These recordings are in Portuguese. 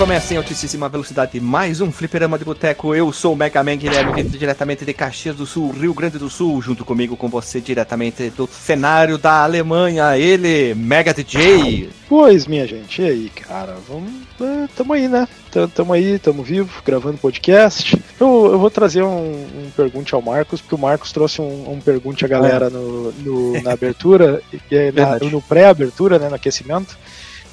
Recomeça em altíssima velocidade mais um fliperama de boteco. Eu sou o Mega Man Guilherme, vindo diretamente de Caxias do Sul, Rio Grande do Sul, junto comigo com você diretamente do cenário da Alemanha, ele, Mega DJ. Pois, minha gente, e aí, cara? Vamos. É, tamo aí, né? Tamo aí, tamo vivo, gravando podcast. Eu, eu vou trazer um, um pergunte ao Marcos, porque o Marcos trouxe um, um pergunte à galera no, no- na abertura, e aí na- no pré-abertura, né? No aquecimento.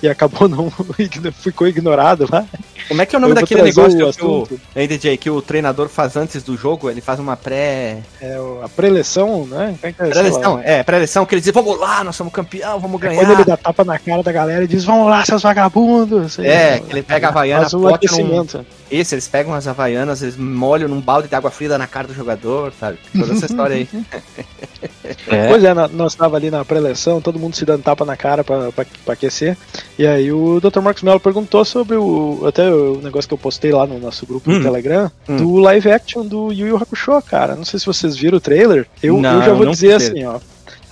E acabou não. ficou ignorado lá. Como é que é o nome Eu daquele negócio o que o, DJ, que o treinador faz antes do jogo? Ele faz uma pré. É a preleção, né? É é? Pré-eleição? É, pré-eleição que ele diz: vamos lá, nós somos campeão, vamos É ganhar. quando ele dá tapa na cara da galera e diz: Vamos lá, seus vagabundos! É, que ele pega a Havaiana, bota aquecimento. Esse, eles pegam as havaianas, eles molham num balde de água fria na cara do jogador, sabe? Toda essa história aí. Pois é, nós tava ali na pré-eleição, todo mundo se dando tapa na cara pra aquecer. E aí o Dr. Marcos Mello perguntou sobre o. Até o negócio que eu postei lá no nosso grupo Hum. do Telegram, Hum. do live action do Yu Yu Hakusho, cara. Não sei se vocês viram o trailer. Eu, Não, eu já vou dizer assim, ó.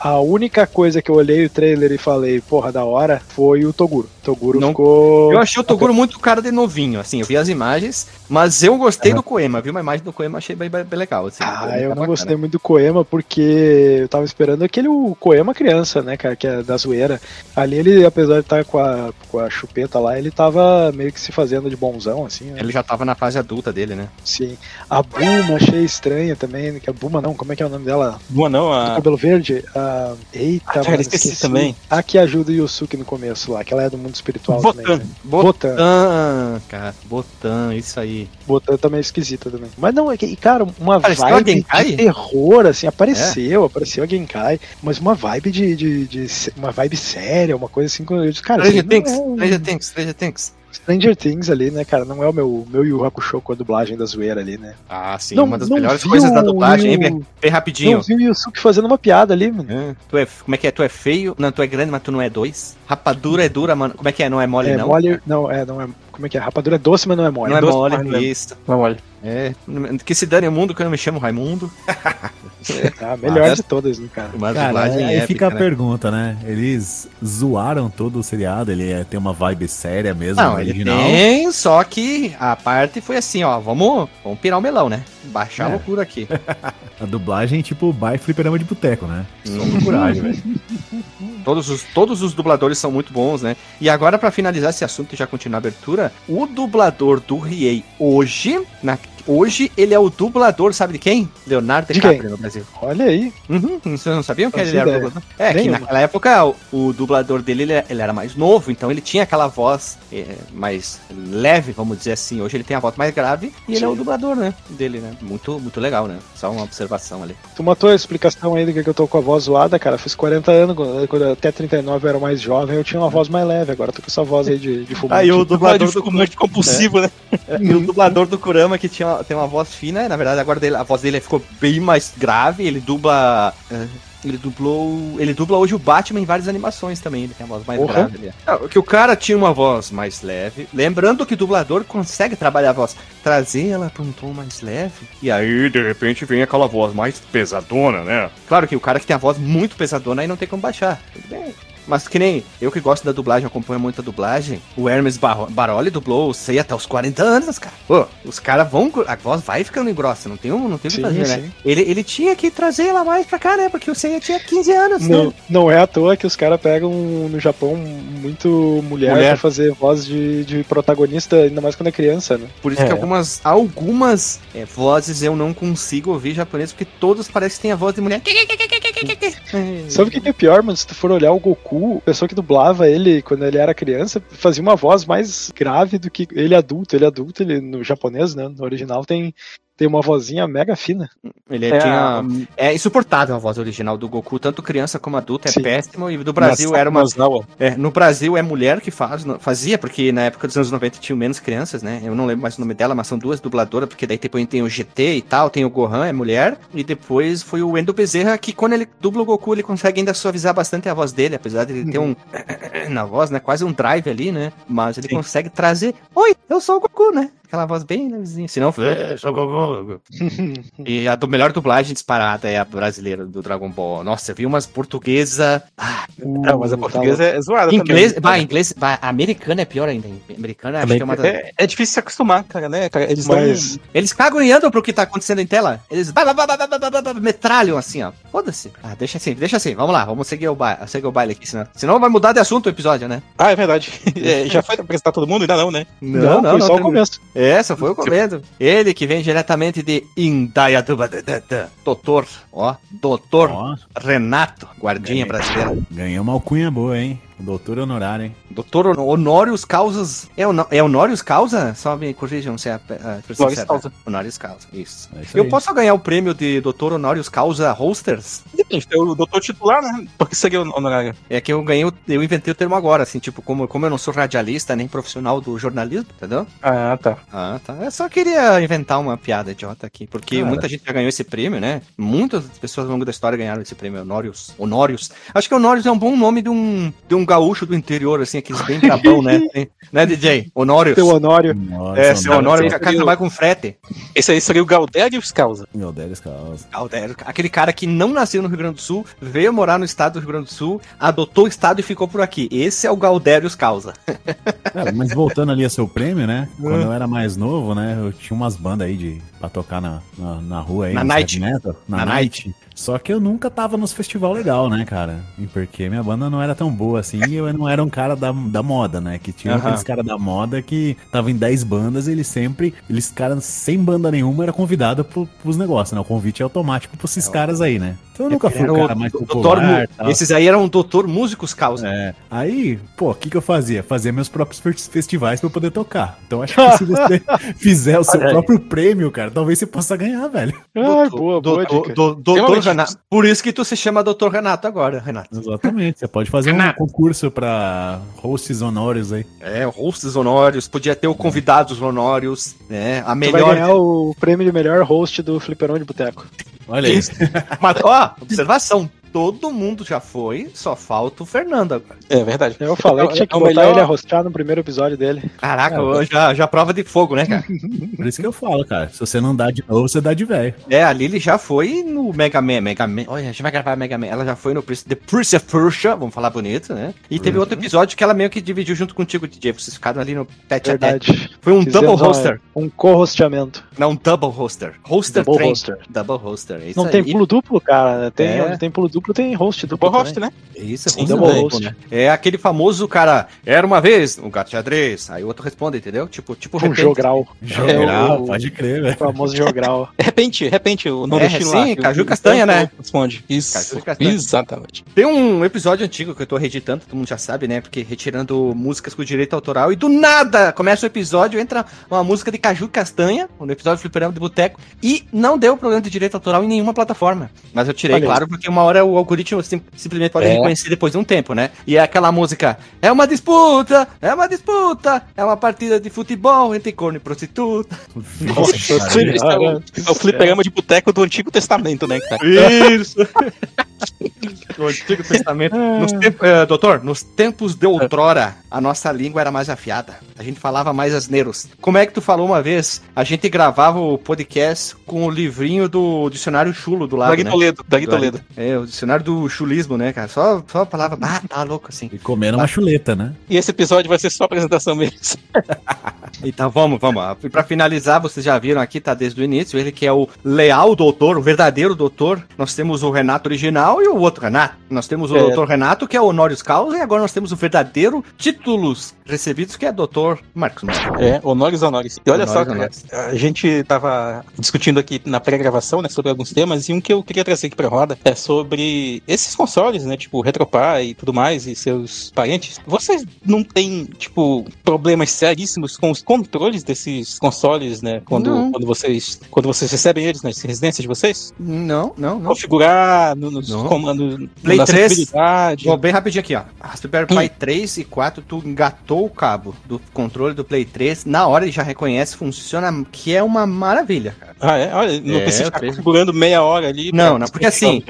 A única coisa que eu olhei o trailer e falei, porra, da hora, foi o Toguro. Toguro Não- ficou. Eu achei o Toguro muito cara de novinho, assim, eu vi as imagens, mas eu gostei do Koema, vi uma imagem do Koema, achei bem, bem legal, assim. Ah, eu tá não bacana. gostei muito do Koema porque eu tava esperando aquele o Koema criança, né, cara, que é da zoeira. Ali ele, apesar de estar com a, com a chupeta lá, ele tava meio que se fazendo de bonzão, assim, né? Ele já tava na fase adulta dele, né? Sim. A Buma achei estranha também, que a Buma não, como é que é o nome dela? Boa não, Do a. cabelo verde? A... Eita, Ah, cara, esqueci também. A que ajuda o Yusuke no começo lá, que ela é do mundo espiritual também. Botan. Né? Botan, Botan. cara, Botan, isso aí. Botan também é esquisita também. Mas não, é que, cara, uma Apareceu a vibe de terror, assim, apareceu, apareceu a Genkai, mas uma vibe de, de, de se- uma vibe séria, uma coisa assim, eu disse, cara, Stranger Things, é um- Stranger Things, Stranger Things. Stranger Things ali, né, cara, não é o meu, meu Yu Hakusho com a dublagem da zoeira ali, né. Ah, sim, Não- uma das melhores coisas da dublagem, hein, bem, bem rapidinho. Não vi o Yusuke fazendo uma piada ali, mano. É, Tu é, como é que é? Tu é feio? Não, tu é grande, mas tu não é dois. Rapadura é dura, mano. Como é que é? Não é mole, É não? mole, não, é, não é, como é que é? Rapadura é doce, mas não é mole. Não é doce, mole, não é. isso. Não, olha. É, que se dane o mundo que eu não me chamo Raimundo. Ah, melhor Ah, de todas, né, cara. Uma Cara, dublagem aí épica, fica a né? pergunta, né? Eles zoaram todo o seriado, ele é, tem uma vibe séria mesmo Não, no ele original. tem, só que a parte foi assim, ó, vamos, vamos pirar o melão, né? Baixar a É. loucura aqui. A dublagem, tipo, by fliperama de boteco, né? Só procuragem, velho. Todos os, todos os dubladores são muito bons, né? E agora, pra finalizar esse assunto e já continuar a abertura, o dublador do Riei hoje, na, hoje, ele é o dublador, sabe de quem? Leonardo De DiCaprio quem? no Brasil. Olha aí. Uhum, vocês não sabiam que Fazia ele era ideia. dublador? É, que Nenhuma. naquela época o, o dublador dele ele, ele era mais novo, então ele tinha aquela voz é, mais leve, vamos dizer assim. Hoje ele tem a voz mais grave e ele é o Sim. dublador, né? Dele, né? Muito, muito legal, né? Só uma observação ali. Tu matou a explicação aí do que que eu tô com a voz zoada, cara. Fiz 40 anos, quando até 39 eu era mais jovem, eu tinha uma voz mais leve. Agora eu tô com essa voz aí de, de fumante. Aí o Dublador de do fumante compulsivo, né? E o dublador do Kurama, que tinha, tem uma voz fina, na verdade agora dele- a voz dele ficou bem mais grave, ele dubla. eh, Ele dublou. Ele dubla hoje o Batman em várias animações também. Ele tem a voz mais Porra. grave. ali. Não, que o cara tinha uma voz mais leve. Lembrando que o dublador consegue trabalhar a voz, trazer ela pra um tom mais leve. E aí, de repente, vem aquela voz mais pesadona, né? Claro que o cara que tem a voz muito pesadona aí não tem como baixar. Tudo bem. Mas que nem eu que gosto da dublagem, acompanho muito a dublagem, o Hermes Barro- Baroli dublou o Sei até os 40 anos, cara. Pô, os caras vão. A voz vai ficando grossa, não tem, um, não tem o que Sim, fazer, né? Ele, ele tinha que trazer ela mais pra cá, né? Porque o Seiya tinha 15 anos, Não, né? não é à toa que os caras pegam no Japão muito mulher, Mulher. pra fazer voz de, de protagonista, ainda mais quando é criança, né? Por isso É. que algumas, algumas é, vozes eu não consigo ouvir japonês, porque todos parecem que têm a voz de mulher. Sabe o que que é pior, mano? Se tu for olhar o Goku, a pessoa que dublava ele quando ele era criança fazia uma voz mais grave do que ele adulto. Ele adulto, ele no japonês, né? No original tem, tem uma vozinha mega fina. Ele É, tinha. É insuportável a voz original do Goku, tanto criança como adulto, é Sim. péssimo. E do Brasil Mas- era uma. É, no Brasil é mulher que faz, fazia, porque na época dos anos 90 tinham menos crianças, né? Eu não lembro mais o nome dela, mas são duas dubladoras, porque daí depois tem o GT e tal, tem o Gohan, é mulher, e depois foi o Endo Bezerra, que quando ele dubla o Goku, ele consegue ainda suavizar bastante a voz dele, apesar de ele ter um na voz, né? Quase um drive ali, né? Mas ele Sim. consegue trazer. Oi, eu sou o Goku, né? aquela voz bem levezinha. Se não, é, E a do melhor dublagem disparada é a brasileira do Dragon Ball. Nossa, eu vi umas portuguesas. Ah, não, mas a uh, portuguesa tá é zoada inglês, também. Bah, inglês, bah, americana é pior ainda. Americana acho que é uma das... é, é difícil se acostumar, cara, né? Eles mas... Não... Eles cagam e andam pro que tá acontecendo em tela. Eles metralham assim, ó. Foda-se. Ah, deixa assim, deixa assim. Vamos lá, vamos seguir o baile, seguir o baile aqui, senão. Senão vai mudar de assunto o episódio, né? Ah, é verdade. É, já foi pra apresentar todo mundo? Ainda não, né? Não, não, não foi não, só o começo. Só foi o começo. Ele que vem diretamente de Indaiatuba, doutor, ó, doutor Renato, guardinha brasileira. ganhou uma alcunha boa, hein? Doutor honorário, hein? Doutor Hon- Honorius Causas. É, é Honorius Causa? Só me corrijam se é a, Honorius. Causa. Honorius Causa, isso. É isso Eu aí. posso ganhar o prêmio de Doutor Honorius Causa Hosters? Depende, tem o doutor titular, né? Porque seria o honorário. É que eu ganhei, o- eu inventei o termo agora, assim, tipo, como, como eu não sou radialista nem profissional do jornalismo, entendeu? Ah, tá. Ah, tá. Eu só queria inventar uma piada idiota aqui, porque Cara. muita gente já ganhou esse prêmio, né? Muitas pessoas ao longo da história ganharam esse prêmio, Honorius. Honorius. Acho que Honorius é um bom nome de um, de um gaúcho do interior, assim, aqueles bem brabão, né? Né, DJ? Honorius. Teu Honório. Nossa, É, seu Honório. Honório, o cara trabalha com frete. Esse aí seria o Galdérios Causa. Meu Deus, causa. Galdério, Aquele cara que não nasceu no Rio Grande do Sul, veio morar no estado do Rio Grande do Sul, adotou o estado e ficou por aqui. Esse é o Galdérios Causa. Cara, mas voltando ali a seu prêmio, né? Quando eu era mais novo, né? Eu tinha umas bandas aí de, pra tocar na, na, na rua aí. Na night. metal, na, Na night. Só que eu nunca tava nos festival legal, né, cara? E porque minha banda não era tão boa assim e eu não era um cara da, da moda, né? Que tinha Aham. aqueles caras da moda que tava em 10 bandas e eles sempre, eles caras sem banda nenhuma, era convidado pro, pros negócios, né? O convite é automático pra esses caras aí, né? Então eu nunca fui Era o o cara mais doutor popular. Tal. Esses aí eram doutor músicos causa. É. Aí, pô, o que, que eu fazia? Fazia meus próprios fe- festivais pra eu poder tocar. Então acho que se você fizer o seu Olha aí. próprio prêmio, cara, talvez você possa ganhar, velho. Ai, boa, boa doutor, dica. do- doutor. Renato. Por isso que tu se chama doutor Renato agora, Renato. Exatamente. Você pode fazer um Renato. concurso pra hosts honórios aí. É, hosts honórios, podia ter o convidados honórios, né? A Tu vai melhor. ganhar o prêmio de melhor host do Fliperão de Boteco. Olha aí. Mas, ó, Observação. Todo mundo já foi, só falta o Fernando agora. É verdade. Eu falei É o- que tinha que é botar melhor- ele a rostar no primeiro episódio dele. Caraca, É, já, já prova de fogo, né, cara? Por isso que eu falo, cara. Se você não dá de novo, você dá de velho. É, a Lily já foi no Mega Man, Mega Man. Olha, a gente vai gravar Mega Man. Ela já foi no The Prince of Persia, vamos falar bonito, né? E teve outro episódio que ela meio que dividiu junto contigo, DJ. Vocês ficaram ali no tete a tete. Verdade. Foi um Fizemos double uma- hoster. Um co-hosteamento. Não, um double hoster. Hoster Double train. hoster. Double hoster. É isso Não aí. tem pulo duplo, cara. Tem, É. Tem pulo duplo, tem host duplo. O host, também. né? Isso, Sim, hoster double duplo, host. né? É aquele famoso cara, era uma vez um gato xadrez. Aí o outro responde, entendeu? Tipo, tipo Um jogral. Jogar, o- pode crer, velho. O famoso jogral. Repente, repente, o É, nordestino sim, que o- caju castanha, né? Responde. Isso. Caju castanha. Exatamente. Tem um episódio antigo que eu tô reeditando, todo mundo já sabe, né? Porque retirando músicas com direito autoral e do nada começa o episódio, entra uma música de Caju Castanha, no episódio do Fliperama de Boteco, e não deu problema de direito autoral em nenhuma plataforma. Mas eu tirei, aí. claro, porque uma hora o algoritmo sim- simplesmente pode É. reconhecer depois de um tempo, né? E é aquela música, é uma disputa, é uma disputa, é uma partida de futebol entre corno e prostituta. Nossa, é o, é o fliperama de boteco do Antigo Testamento, né, cara? Isso! o Antigo Testamento. Nos temp- eh, doutor, nos tempos de outrora, a nossa língua era mais afiada. A gente falava mais asneiros. Como é que tu falou uma vez? A gente gravava o podcast com o livrinho do dicionário chulo do lado, Dag né? Toledo, Dag Toledo. É, o dicionário do chulismo, né, cara? Só, só a palavra, ah, tá louco assim. E comendo uma chuleta, né? E esse episódio vai ser só apresentação mesmo. Então vamos, vamos. E pra finalizar, vocês já viram aqui, tá desde o início, ele que é o leal doutor, o verdadeiro doutor. Nós temos o Renato original e o outro Renato. Nós temos o É. doutor Renato, que é o Honorius Causa, e agora nós temos o verdadeiro títulos recebidos, que é doutor Marcos. É, honores, honores. E olha Honores, só, cara, honores. a gente tava discutindo aqui na pré-gravação, né, sobre alguns temas, e um que eu queria trazer aqui pra roda é sobre esses consoles, né, tipo RetroPie e tudo mais, e seus parentes. Vocês não têm, tipo, problemas seríssimos com os controles desses consoles, né, quando, Não. quando vocês quando vocês recebem eles nas residências de vocês? Não, não, não. Configurar no- nos Não. comandos, Play na 3. sensibilidade. Vou bem rapidinho aqui, ó. Raspberry Pi 3 e 4, tu engatou o cabo do controle do Play 3, na hora ele já reconhece, funciona, que é uma maravilha, cara. Ah, é? Olha, não É, precisa ficar configurando meia hora ali. Não, não, porque assim.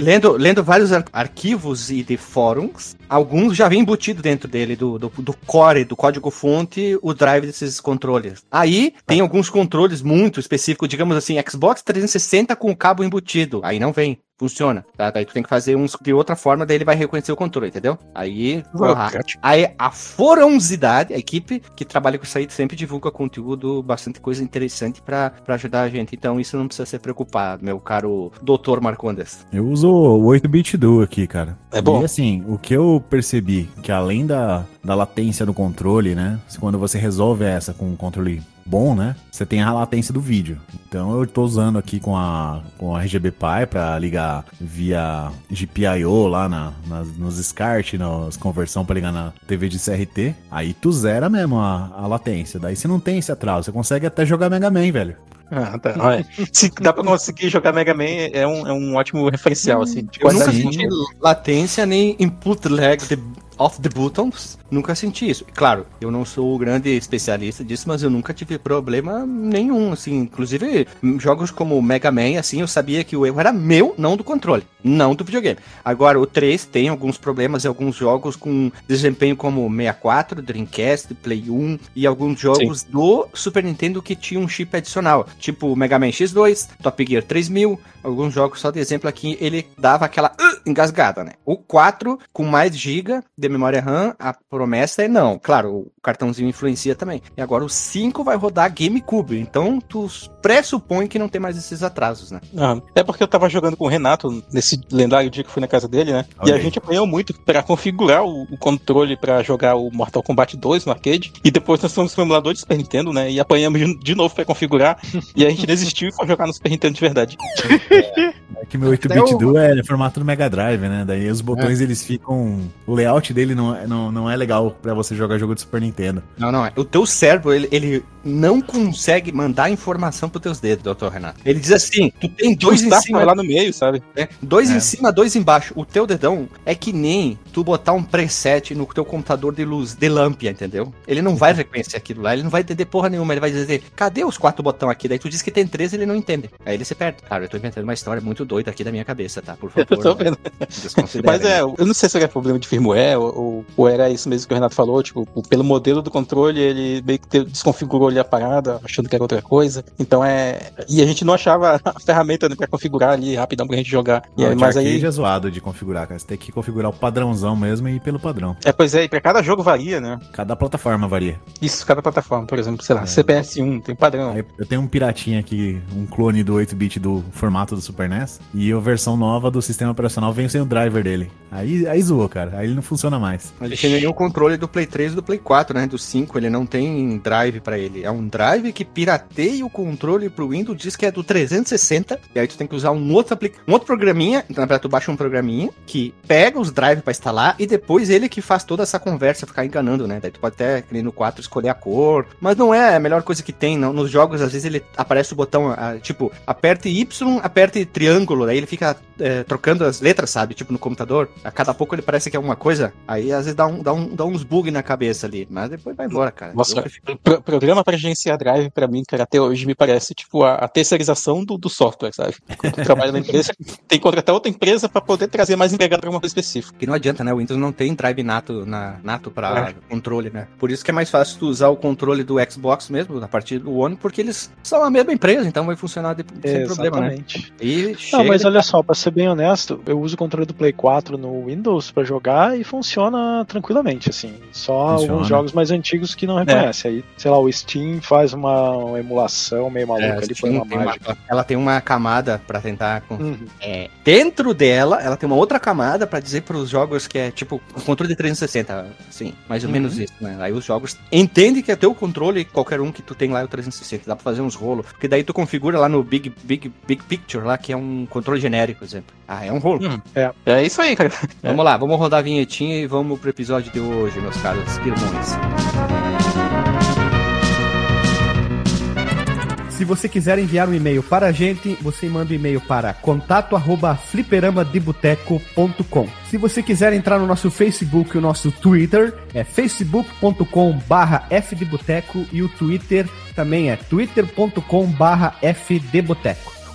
Lendo, lendo vários ar- arquivos e de fóruns, alguns já vem embutido dentro dele, do, do, do core, do código-fonte, o drive de esses controles. Aí tem alguns controles muito específicos, digamos assim, Xbox 360 com o cabo embutido. Aí não vem funciona, tá? Daí tu tem que fazer uns de outra forma, daí ele vai reconhecer o controle, entendeu? Aí, porra, aí a foronsidade, a equipe que trabalha com isso aí sempre divulga conteúdo, bastante coisa interessante pra, pra ajudar a gente. Então isso não precisa ser preocupado, meu caro doutor Marcondes. Eu uso o 8-bit duo aqui, cara. É bom. E assim, o que eu percebi, que além da, da latência do controle, né? Quando você resolve essa com um controle bom, né? Você tem a latência do vídeo. Então eu tô usando aqui com a, com a RGB Pi para ligar via GPIO lá na, nas, nos SCART, nas conversão para ligar na TV de CRT. Aí tu zera mesmo a, a latência. Daí você não tem esse atraso. Você consegue até jogar Mega Man, velho. Ah, tá. Olha, se dá pra conseguir jogar Mega Man, é um, é um ótimo referencial, assim. Eu nunca senti latência nem input lag de off the buttons. Nunca senti isso. Claro, eu não sou o grande especialista disso, mas eu nunca tive problema nenhum, assim. Inclusive, jogos como Mega Man, assim, eu sabia que o erro era meu, não do controle, não do videogame. Agora, o 3 tem alguns problemas em alguns jogos com desempenho como 64, Dreamcast, Play 1 e alguns jogos do Super Nintendo que tinham um chip adicional, tipo Mega Man X2, Top Gear 3000, alguns jogos, só de exemplo aqui, ele dava aquela uh, engasgada, né? O 4, com mais giga de memória RAM, a promessa é não. Claro, o cartãozinho influencia também. E agora o 5 vai rodar GameCube, então tu pressupõe que não tem mais esses atrasos, né? Ah, é porque eu tava jogando com o Renato nesse lendário dia que eu fui na casa dele, né? Olha e a gente apanhou muito pra configurar o, o controle pra jogar o Mortal Kombat 2 no arcade. E depois nós fomos pro emulador de Super Nintendo, né? E apanhamos de, de novo pra configurar. e a gente desistiu e foi jogar no Super Nintendo de verdade. É que meu 8-bit Até o- duo é formato do Mega Drive, né? Daí os botões eles ficam. O layout dele não, é- não, não é legal pra você jogar jogo de Super Nintendo. Não, não é. O teu cérebro, ele, ele não consegue mandar informação pros teus dedos, doutor Renato. Ele diz assim, tu tem dois em cima lá no meio, sabe? né? Dois É. em cima, dois embaixo. O teu dedão é que nem tu botar um preset no teu computador de luz, de lâmpada, entendeu? Ele não vai reconhecer aquilo lá, ele não vai entender porra nenhuma, ele vai dizer, cadê os quatro botões aqui? Daí tu diz que tem três, ele não entende. Aí ele se perde. Cara, eu tô inventando uma história muito doida aqui da minha cabeça, tá? Por favor. Eu tô né? vendo. Desconsidere, Mas é, né? eu não sei se era problema de firmware ou, ou- ou era isso mesmo que o Renato falou, tipo, pelo modelo do controle, ele meio que desconfigurou ali a parada, achando que era outra coisa. Então é. E a gente não achava a ferramenta né, pra configurar ali rapidão pra gente jogar. E aí, o de mas aí. é zoado de configurar, cara. Você tem que configurar o padrãozão mesmo e ir pelo padrão. É, pois é, e pra cada jogo varia, né? Cada plataforma varia. Isso, cada plataforma, por exemplo, sei lá, É. CPS1, tem padrão. Aí eu tenho um piratinha aqui, um clone do 8-bit do formato do Super NES. E a versão nova do sistema operacional vem sem o driver dele. Aí, aí zoou, cara. Aí ele não funciona mais. Ele tem nenhum controle do Play 3 e do Play 4, né? Do 5, ele não tem drive pra ele. É um drive que pirateia o controle pro Windows, diz que é do 360, e aí tu tem que usar um outro, apli- um outro programinha, então na verdade tu baixa um programinha que pega os drives pra instalar e depois ele que faz toda essa conversa, ficar enganando, né? Daí tu pode até, que no 4, escolher a cor, mas não é a melhor coisa que tem, não. Nos jogos, às vezes ele aparece o botão, ah, tipo, aperte Y, aperte triângulo, daí ele fica é, trocando as letras, sabe? Tipo no computador. A cada pouco ele parece que é uma coisa. Aí às vezes dá, um, dá, um, dá uns bugs na cabeça ali. Mas depois vai embora, cara. Nossa, Eu prefiro- Pro- programa pra gerenciar drive, pra mim, cara, até hoje me parece tipo a, a terceirização do, do software, sabe? Quando tu trabalha na empresa, tem que contratar outra empresa pra poder trazer mais empregado pra uma coisa específica. Que não adianta, né? O Windows não tem drive nato, na, nato pra controle, né? Por isso que é mais fácil tu usar o controle do Xbox mesmo, a partir do One, porque eles são a mesma empresa, então vai funcionar de, sem problema, né? Exatamente. E Não, mas de- olha só, pra ser bem honesto, eu uso o controle do Play 4 no Windows pra jogar e funciona tranquilamente, assim. Só Funciona. alguns jogos mais antigos que não reconhece. Aí, sei lá, o Steam faz uma, uma emulação meio maluca É, ali, sim, põe uma tem uma- mágica. ela tem uma camada pra tentar com- Uhum. É, dentro dela, ela tem uma outra camada pra dizer pros jogos que é tipo o controle de 360, assim, mais ou Uhum. menos isso, né? Aí os jogos entendem que é teu controle, qualquer um que tu tem lá é o 360, dá pra fazer uns rolos, porque daí tu configura lá no Big Big Big Picture lá, que é um controle genérico, por exemplo. Ah, é um rolo. Hum, É isso aí, cara. Vamos lá, vamos rodar a vinhetinha e vamos pro episódio de hoje, meus caros irmãos. Se você quiser enviar um e-mail para a gente, você manda um e-mail para contato@fliperamadeboteco.com. Se você quiser entrar no nosso Facebook e o nosso Twitter, é facebook.com/fdeboteco e o Twitter também é twitter.com/fdeboteco.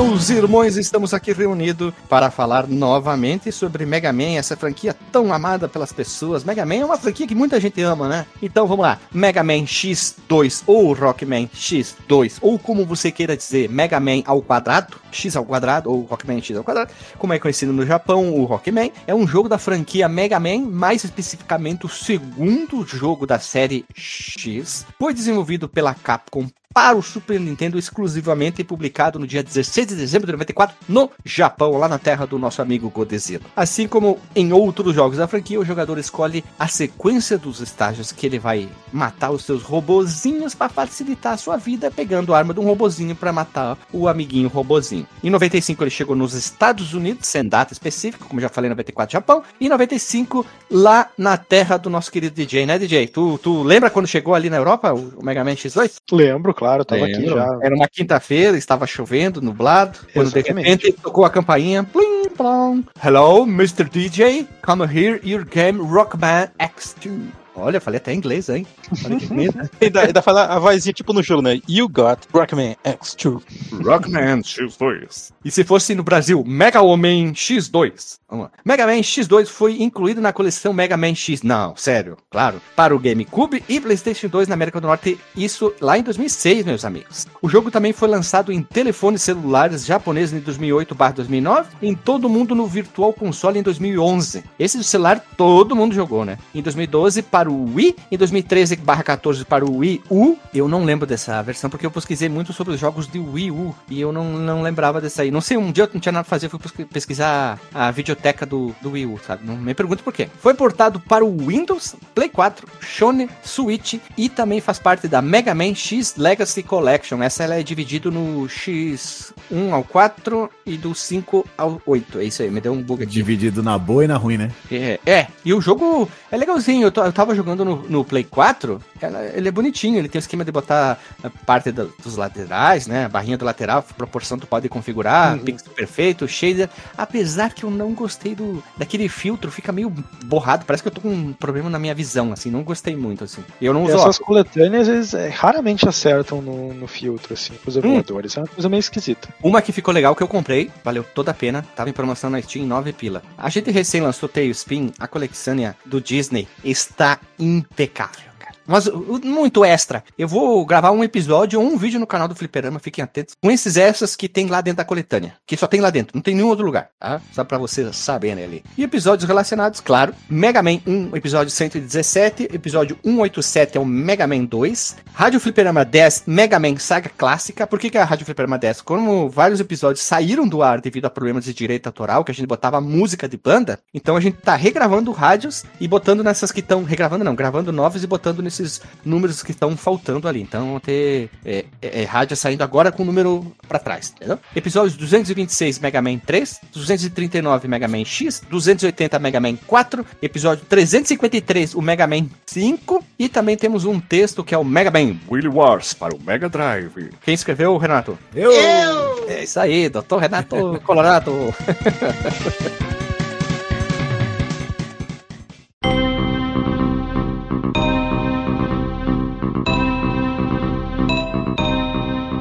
Meus irmãos, estamos aqui reunidos para falar novamente sobre Mega Man, essa franquia tão amada pelas pessoas. Mega Man é uma franquia que muita gente ama, né? Então vamos lá, Mega Man X2 ou Rockman X2, ou como você queira dizer, Mega Man ao quadrado, X ao quadrado ou Rockman X ao quadrado, como é conhecido no Japão, o Rockman, é um jogo da franquia Mega Man, mais especificamente o segundo jogo da série X, foi desenvolvido pela Capcom para o Super Nintendo exclusivamente publicado no dia 16 de dezembro de 94 no Japão, lá na terra do nosso amigo Godzilla. Assim como em outros jogos da franquia, o jogador escolhe a sequência dos estágios que ele vai matar os seus robozinhos para facilitar a sua vida, pegando a arma de um robozinho para matar o amiguinho robozinho. Em 95 ele chegou nos Estados Unidos, sem data específica, como já falei, 94 Japão, e em 95 lá na terra do nosso querido DJ, né DJ? Tu, tu lembra quando chegou ali na Europa o Mega Man X2? Lembro, claro, tava aqui Lembro. já. Era uma quinta-feira, estava chovendo, nublado. Quando de repente tocou a campainha. Plim, plom. Hello, Mr. DJ. Come here, your game Rockman X2. Olha, falei até inglês, hein? Olha que bonito. Ainda, ainda fala a vozinha tipo no jogo, né? You got Rockman X2. Rockman X2. E se fosse no Brasil, Mega Man X2. Vamos lá. Mega Man X2 foi incluído na coleção Mega Man X. Não, sério, claro. Para o GameCube e PlayStation 2 na América do Norte, isso lá em 2006, meus amigos. O jogo também foi lançado em telefones celulares japoneses em 2008/2009, em todo mundo no Virtual Console em 2011. Esse do celular todo mundo jogou, né? Em 2012 para o Wii, em 2013/14 para o Wii U. Eu não lembro dessa versão porque eu pesquisei muito sobre os jogos de Wii U e eu não, não lembrava dessa aí. Não sei, um dia eu não tinha nada pra fazer, eu fui pesqui- pesquisar a videoteca do, do Wii U, sabe? Não me pergunte por quê. Foi portado para o Windows, Play 4, Shone, Switch e também faz parte da Mega Man X Legacy Collection. Essa ela é dividida no X1 ao 4 e do 5 ao 8. É isso aí, me deu um bug aqui. Dividido na boa e na ruim, né? É, é, e o jogo é legalzinho. Eu, to- eu tava jogando no, no Play 4, ela- ele é bonitinho. Ele tem o esquema de botar a parte da- dos laterais, né? A barrinha do lateral, proporção tu pode configurar, Uhum. pixel perfeito, shader. Apesar que eu não gostei do daquele filtro, fica meio borrado. Parece que eu tô com um problema na minha visão, assim. Não gostei muito, assim. Eu não uso essas óculos. coletâneas eles é, raramente acertam no, no filtro, assim, os emuladores. É uma coisa meio esquisita. Uma que ficou legal que eu comprei, valeu toda a pena, tava em promoção na Steam, 9 pila. A gente recém lançou Tailspin, a coletânea do Disney, está impecável. Mas uh, muito extra. Eu vou gravar um episódio ou um vídeo no canal do Fliperama, fiquem atentos, com esses extras que tem lá dentro da coletânea. Que só tem lá dentro, não tem nenhum outro lugar, tá? Só pra vocês saberem ali. E episódios relacionados, claro. Mega Man 1, episódio 117. Episódio 187 é o Mega Man 2. Rádio Fliperama 10, Mega Man Saga Clássica. Por que, que a Rádio Fliperama 10? Como vários episódios saíram do ar devido a problemas de direito autoral, que a gente botava música de banda, então a gente tá regravando rádios e botando nessas que estão. Regravando não, gravando novos e botando nesses números que estão faltando ali. Então vão ter é, é, é, rádio saindo agora com o número pra trás, entendeu? Episódios 226 Mega Man 3, 239 Mega Man X, 280 Mega Man 4, episódio 353 o Mega Man 5 e também temos um texto que é o Mega Man Willy Wars para o Mega Drive. Quem escreveu, Renato? Eu! É isso aí, doutor Renato Colorado.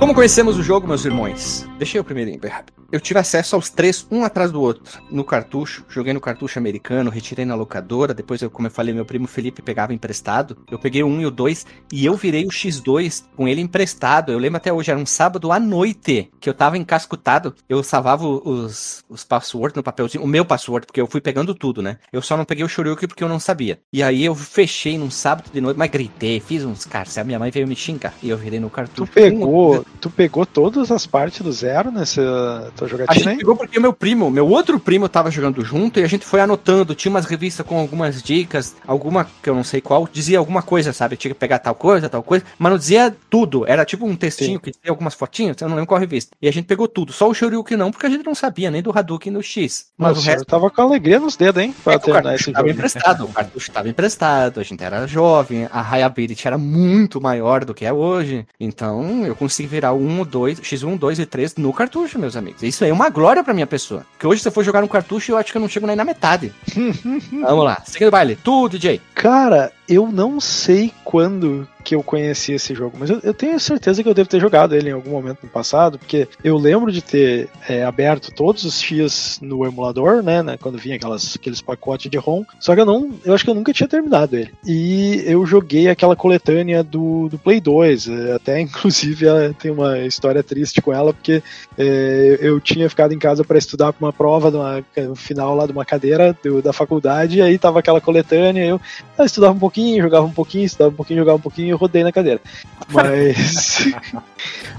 Como conhecemos o jogo, meus irmãos? Deixa eu primeiro bem rápido. Eu tive acesso aos três, um atrás do outro, no cartucho. Joguei no cartucho americano, retirei na locadora. Depois, eu, como eu falei, meu primo Felipe pegava emprestado. Eu peguei o um e o dois e eu virei o X2 com ele emprestado. Eu lembro até hoje, era um sábado à noite que eu tava encascutado. Eu salvava os, os passwords no papelzinho, o meu password, porque eu fui pegando tudo, né? Eu só não peguei o Shoryuken porque eu não sabia. E aí eu fechei num sábado de noite, mas gritei, fiz uns caras. A minha mãe veio me xingar e eu virei no Tu cartucho. Um- pegou, tu tu pegou todas as partes do zero nessa tua A jogatina gente aí? pegou porque meu primo, meu outro primo tava jogando junto e a gente foi anotando, tinha umas revistas com algumas dicas, alguma que eu não sei qual, dizia alguma coisa, sabe? Tinha que pegar tal coisa, tal coisa, mas não dizia tudo, era tipo um textinho que dizia algumas fotinhas, eu não lembro qual revista. E a gente pegou tudo, só o Shoryuken não, porque a gente não sabia nem do Hadouken no X. Mas Nossa, o resto eu tava com alegria nos dedos, hein? Pra é que o terminar esse jogo. emprestado, o cartucho estava emprestado, a gente era jovem, a Hayability era muito maior do que é hoje. Então eu consegui virar o 1, o 2, X1, 2 e 3 no cartucho, meus amigos. Isso aí é uma glória pra minha pessoa. Porque hoje, se eu for jogar no cartucho, eu acho que eu não chego nem na metade. Vamos lá, segue o baile. Tu, DJ. Cara, eu não sei quando que eu conheci esse jogo, mas eu, eu tenho certeza que eu devo ter jogado ele em algum momento no passado, porque eu lembro de ter é, aberto todos os X no emulador, né, né, quando vinha aquelas, aqueles pacotes de ROM, só que eu não, eu acho que eu nunca tinha terminado ele. E eu joguei aquela coletânea do, do Play 2, é, até inclusive tem uma história triste com ela, porque é, eu tinha ficado em casa para estudar para uma prova no final lá de uma cadeira do- da faculdade, e aí tava aquela coletânea, eu eu estudava um pouquinho, jogava um pouquinho, estudava um pouquinho, jogava um pouquinho e rodei na cadeira. Mas.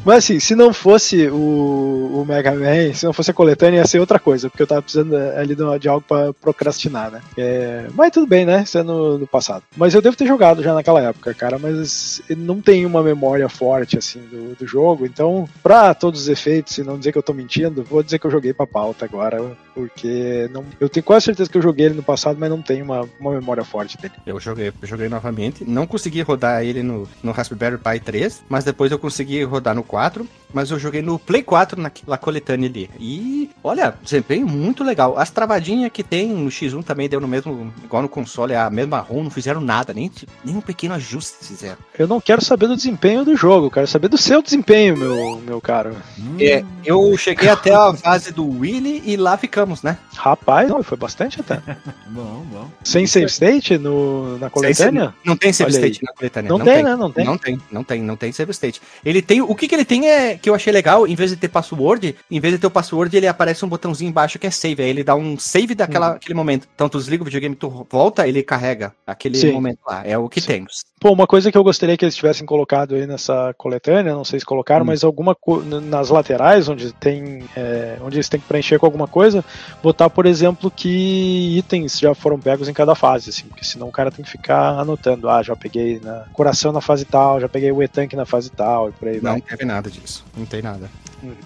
Mas assim, se não fosse o, o Mega Man, se não fosse a coletânea, ia ser outra coisa, porque eu tava precisando ali de, de algo pra procrastinar, né? É, mas tudo bem, né? Isso é no, no passado. Mas eu devo ter jogado já naquela época, cara, mas não tenho uma memória forte, assim, do, do jogo, então, pra todos os efeitos, e não dizer que eu tô mentindo, vou dizer que eu joguei pra pauta agora, porque não, eu tenho quase certeza que eu joguei ele no passado, mas não tenho uma, uma memória forte dele. Eu joguei, joguei novamente. Não consegui rodar ele no, no Raspberry Pi 3, mas depois eu consegui rodar no 4. Mas eu joguei no Play 4 naquela coletânea ali. E olha, desempenho muito legal. As travadinhas que tem no X1 também deu no mesmo, igual no console, a mesma ROM, não fizeram nada, nem, nem um pequeno ajuste fizeram. Eu não quero saber do desempenho do jogo, quero saber do seu desempenho, meu, meu caro. É, eu cheguei até a fase do Willy e lá ficamos, né? Rapaz, não, foi bastante até. Bom, bom. Sem save state no, na coletânea? Não tem save Olha aí. state na coletânea. Não, tem, né? Não tem. Não tem, não tem, não tem save state. Ele tem. O que, que ele tem é que eu achei legal, em vez de ter password, em vez de ter o password, ele aparece um botãozinho embaixo que é save. Aí ele dá um save daquela, aquele momento. Então tu desliga o videogame, tu volta, ele carrega aquele Sim. momento lá. É o que Sim. temos. Pô, uma coisa que eu gostaria que eles tivessem colocado aí nessa coletânea, não sei se colocaram, Hum. mas alguma nas laterais, onde tem. é, onde eles têm que preencher com alguma coisa, botar, por exemplo, que itens já foram pegos em cada fase, assim, porque senão o cara tem que ficar anotando, ah, já peguei na coração na fase tal, já peguei o E-Tank na fase tal, e por aí Não vai. teve nada disso. Não tem nada.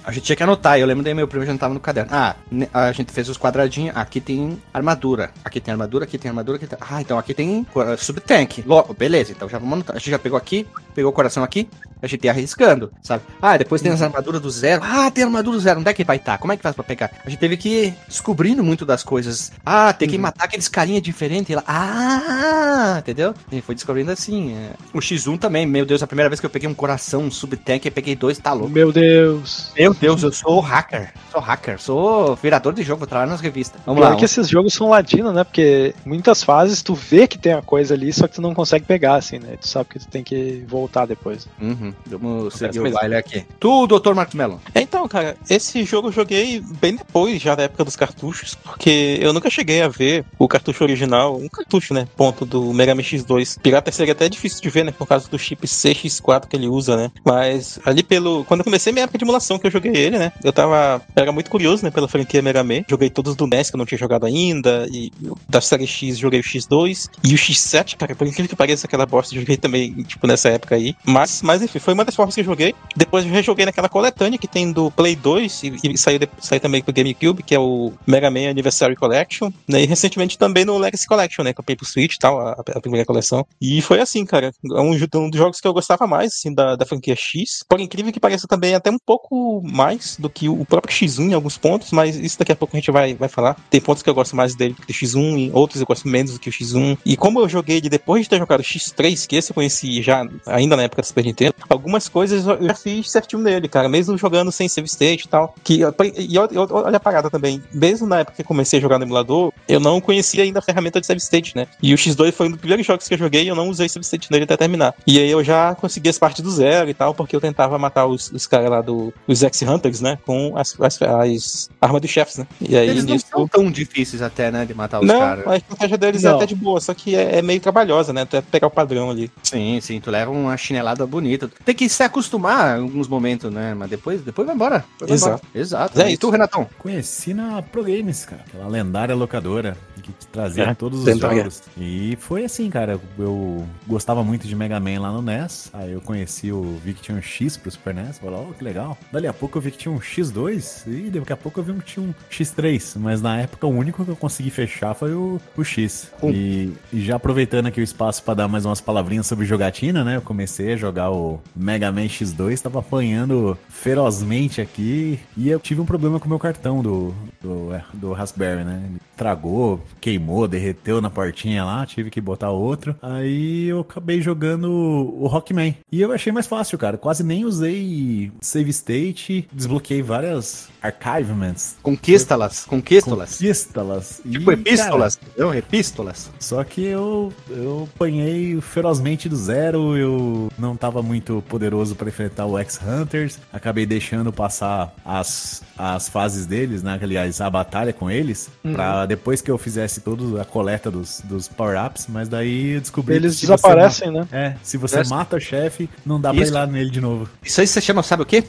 A gente tinha que anotar. Eu lembro daí meu primo já tava no caderno. Ah, a gente fez os quadradinhos. Aqui tem armadura. Aqui tem armadura, aqui tem armadura. Aqui tem... Ah, então aqui tem uh, subtank. Logo, beleza. Então já vamos anotar. A gente já pegou aqui, pegou o coração aqui. A gente ia arriscando, sabe? Ah, depois tem as armaduras do zero. Ah, tem armadura do zero. Onde é que vai estar? Como é que faz pra pegar? A gente teve que ir descobrindo muito das coisas. Ah, tem que matar aqueles carinha diferentes lá. Ah, entendeu? A gente foi descobrindo assim. é. O X1 também, meu Deus, a primeira vez que eu peguei um coração, um subtank, eu peguei dois, tá louco. Meu Deus. Meu Deus, eu sou hacker. Sou hacker, sou virador de jogo, vou trabalhar nas revistas. Vamos Pior lá. que esses jogos são ladino, né? Porque muitas fases tu vê que tem a coisa ali, só que tu não consegue pegar, assim, né? Tu sabe que tu tem que voltar depois. Uhum, vamos seguir o baile aqui. Tu, Dr. Marcos Mello. Então, cara, esse jogo eu joguei bem depois, já da época dos cartuchos, porque eu nunca cheguei a ver o cartucho original, um cartucho, né, ponto do Mega Man X2. Pirata seria até difícil de ver, né, por causa do chip CX4 que ele usa, né. Mas ali pelo... Quando eu comecei minha época de emulação que eu joguei ele, né, eu tava... Era muito curioso, né, pela franquia Mega Man. Joguei todos do NES que eu não tinha jogado ainda, e da série X joguei o X2, e o X7, cara, por incrível que pareça, aquela bosta eu joguei também, tipo, nessa época aí. Mas, mas enfim, foi uma das formas que eu joguei. Depois eu rejoguei naquela coletânea que tem do Play 2 e, e saiu, de- saiu também pro GameCube, que é o Mega Man Anniversary Collection, né? E recentemente também no Legacy Collection, né? Que eu peguei pro Switch e tal, a, a primeira coleção. E foi assim, cara. É um, um dos jogos que eu gostava mais, assim, da, da franquia X. Por incrível que pareça também até um pouco mais do que o próprio X1 em alguns pontos, mas isso daqui a pouco a gente vai, vai falar. Tem pontos que eu gosto mais dele do que o X1, e outros eu gosto menos do que o X1. E como eu joguei ele depois de ter jogado o X3, que esse eu conheci já ainda na época do Super Nintendo, algumas coisas eu já fiz certinho nele, cara. Mesmo jogando sem save state e tal. Que, e olha a parada também. Mesmo na época que eu comecei a jogar no emulador, eu não conhecia ainda a ferramenta de save state, né? E o X2 foi um dos primeiros jogos que eu joguei e eu não usei save state nele até terminar. E aí eu já consegui as partes do zero e tal, porque eu tentava matar os, os caras lá do, os X-Hunters, né? Com as, as, as armas dos chefes, né? E aí Eles não nisso. são tão difíceis até, né, de matar os Não, caras. a estratégia deles Não. é até de boa, só que é, é meio trabalhosa, né? Até pegar o padrão ali. Sim, sim, tu leva uma chinelada bonita. Tem que se acostumar em alguns momentos, né? Mas depois, depois vai embora. Depois vai Exato. embora. Exato. É e tu, Renatão? Conheci na Pro Games, cara. Aquela lendária locadora que trazia É, todos os jogos. E foi assim, cara. Eu gostava muito de Mega Man lá no NES. Aí eu conheci o vi que tinha um X pro Super NES. Falei, ó, que legal. Dali a pouco eu vi que tinha um X2. E daqui a pouco eu vi que tinha um X3. Mas na época o único que eu consegui fechar foi o, o X. Um. E, e já aproveitando aqui o espaço pra dar mais umas palavrinhas sobre jogatina, né? Eu comecei a jogar o Mega Man X2. Tava apanhando ferozmente aqui. E eu tive um problema com o meu cartão do, do, é, do Raspberry, né? Ele tragou, queimou, derreteu na portinha lá, tive que botar outro. Aí eu acabei jogando o Rockman. E eu achei mais fácil, cara. Quase nem usei save state, desbloqueei várias archivements. Conquista-las, conquista-las. Conquista-las. E, Tipo epístolas, entendeu? Epístolas. cara, só que eu, eu apanhei ferozmente do zero, eu não tava muito poderoso pra enfrentar o X-Hunters, acabei deixando passar as, as fases deles, né? Aliás, a batalha com eles, pra depois que eu fizesse toda a coleta dos, dos power-ups, mas daí eu descobri Eles que desaparecem, né? É, se você Parece- mata o chefe, não dá pra ir Isso. lá nele de novo. Isso aí você chama, sabe o quê?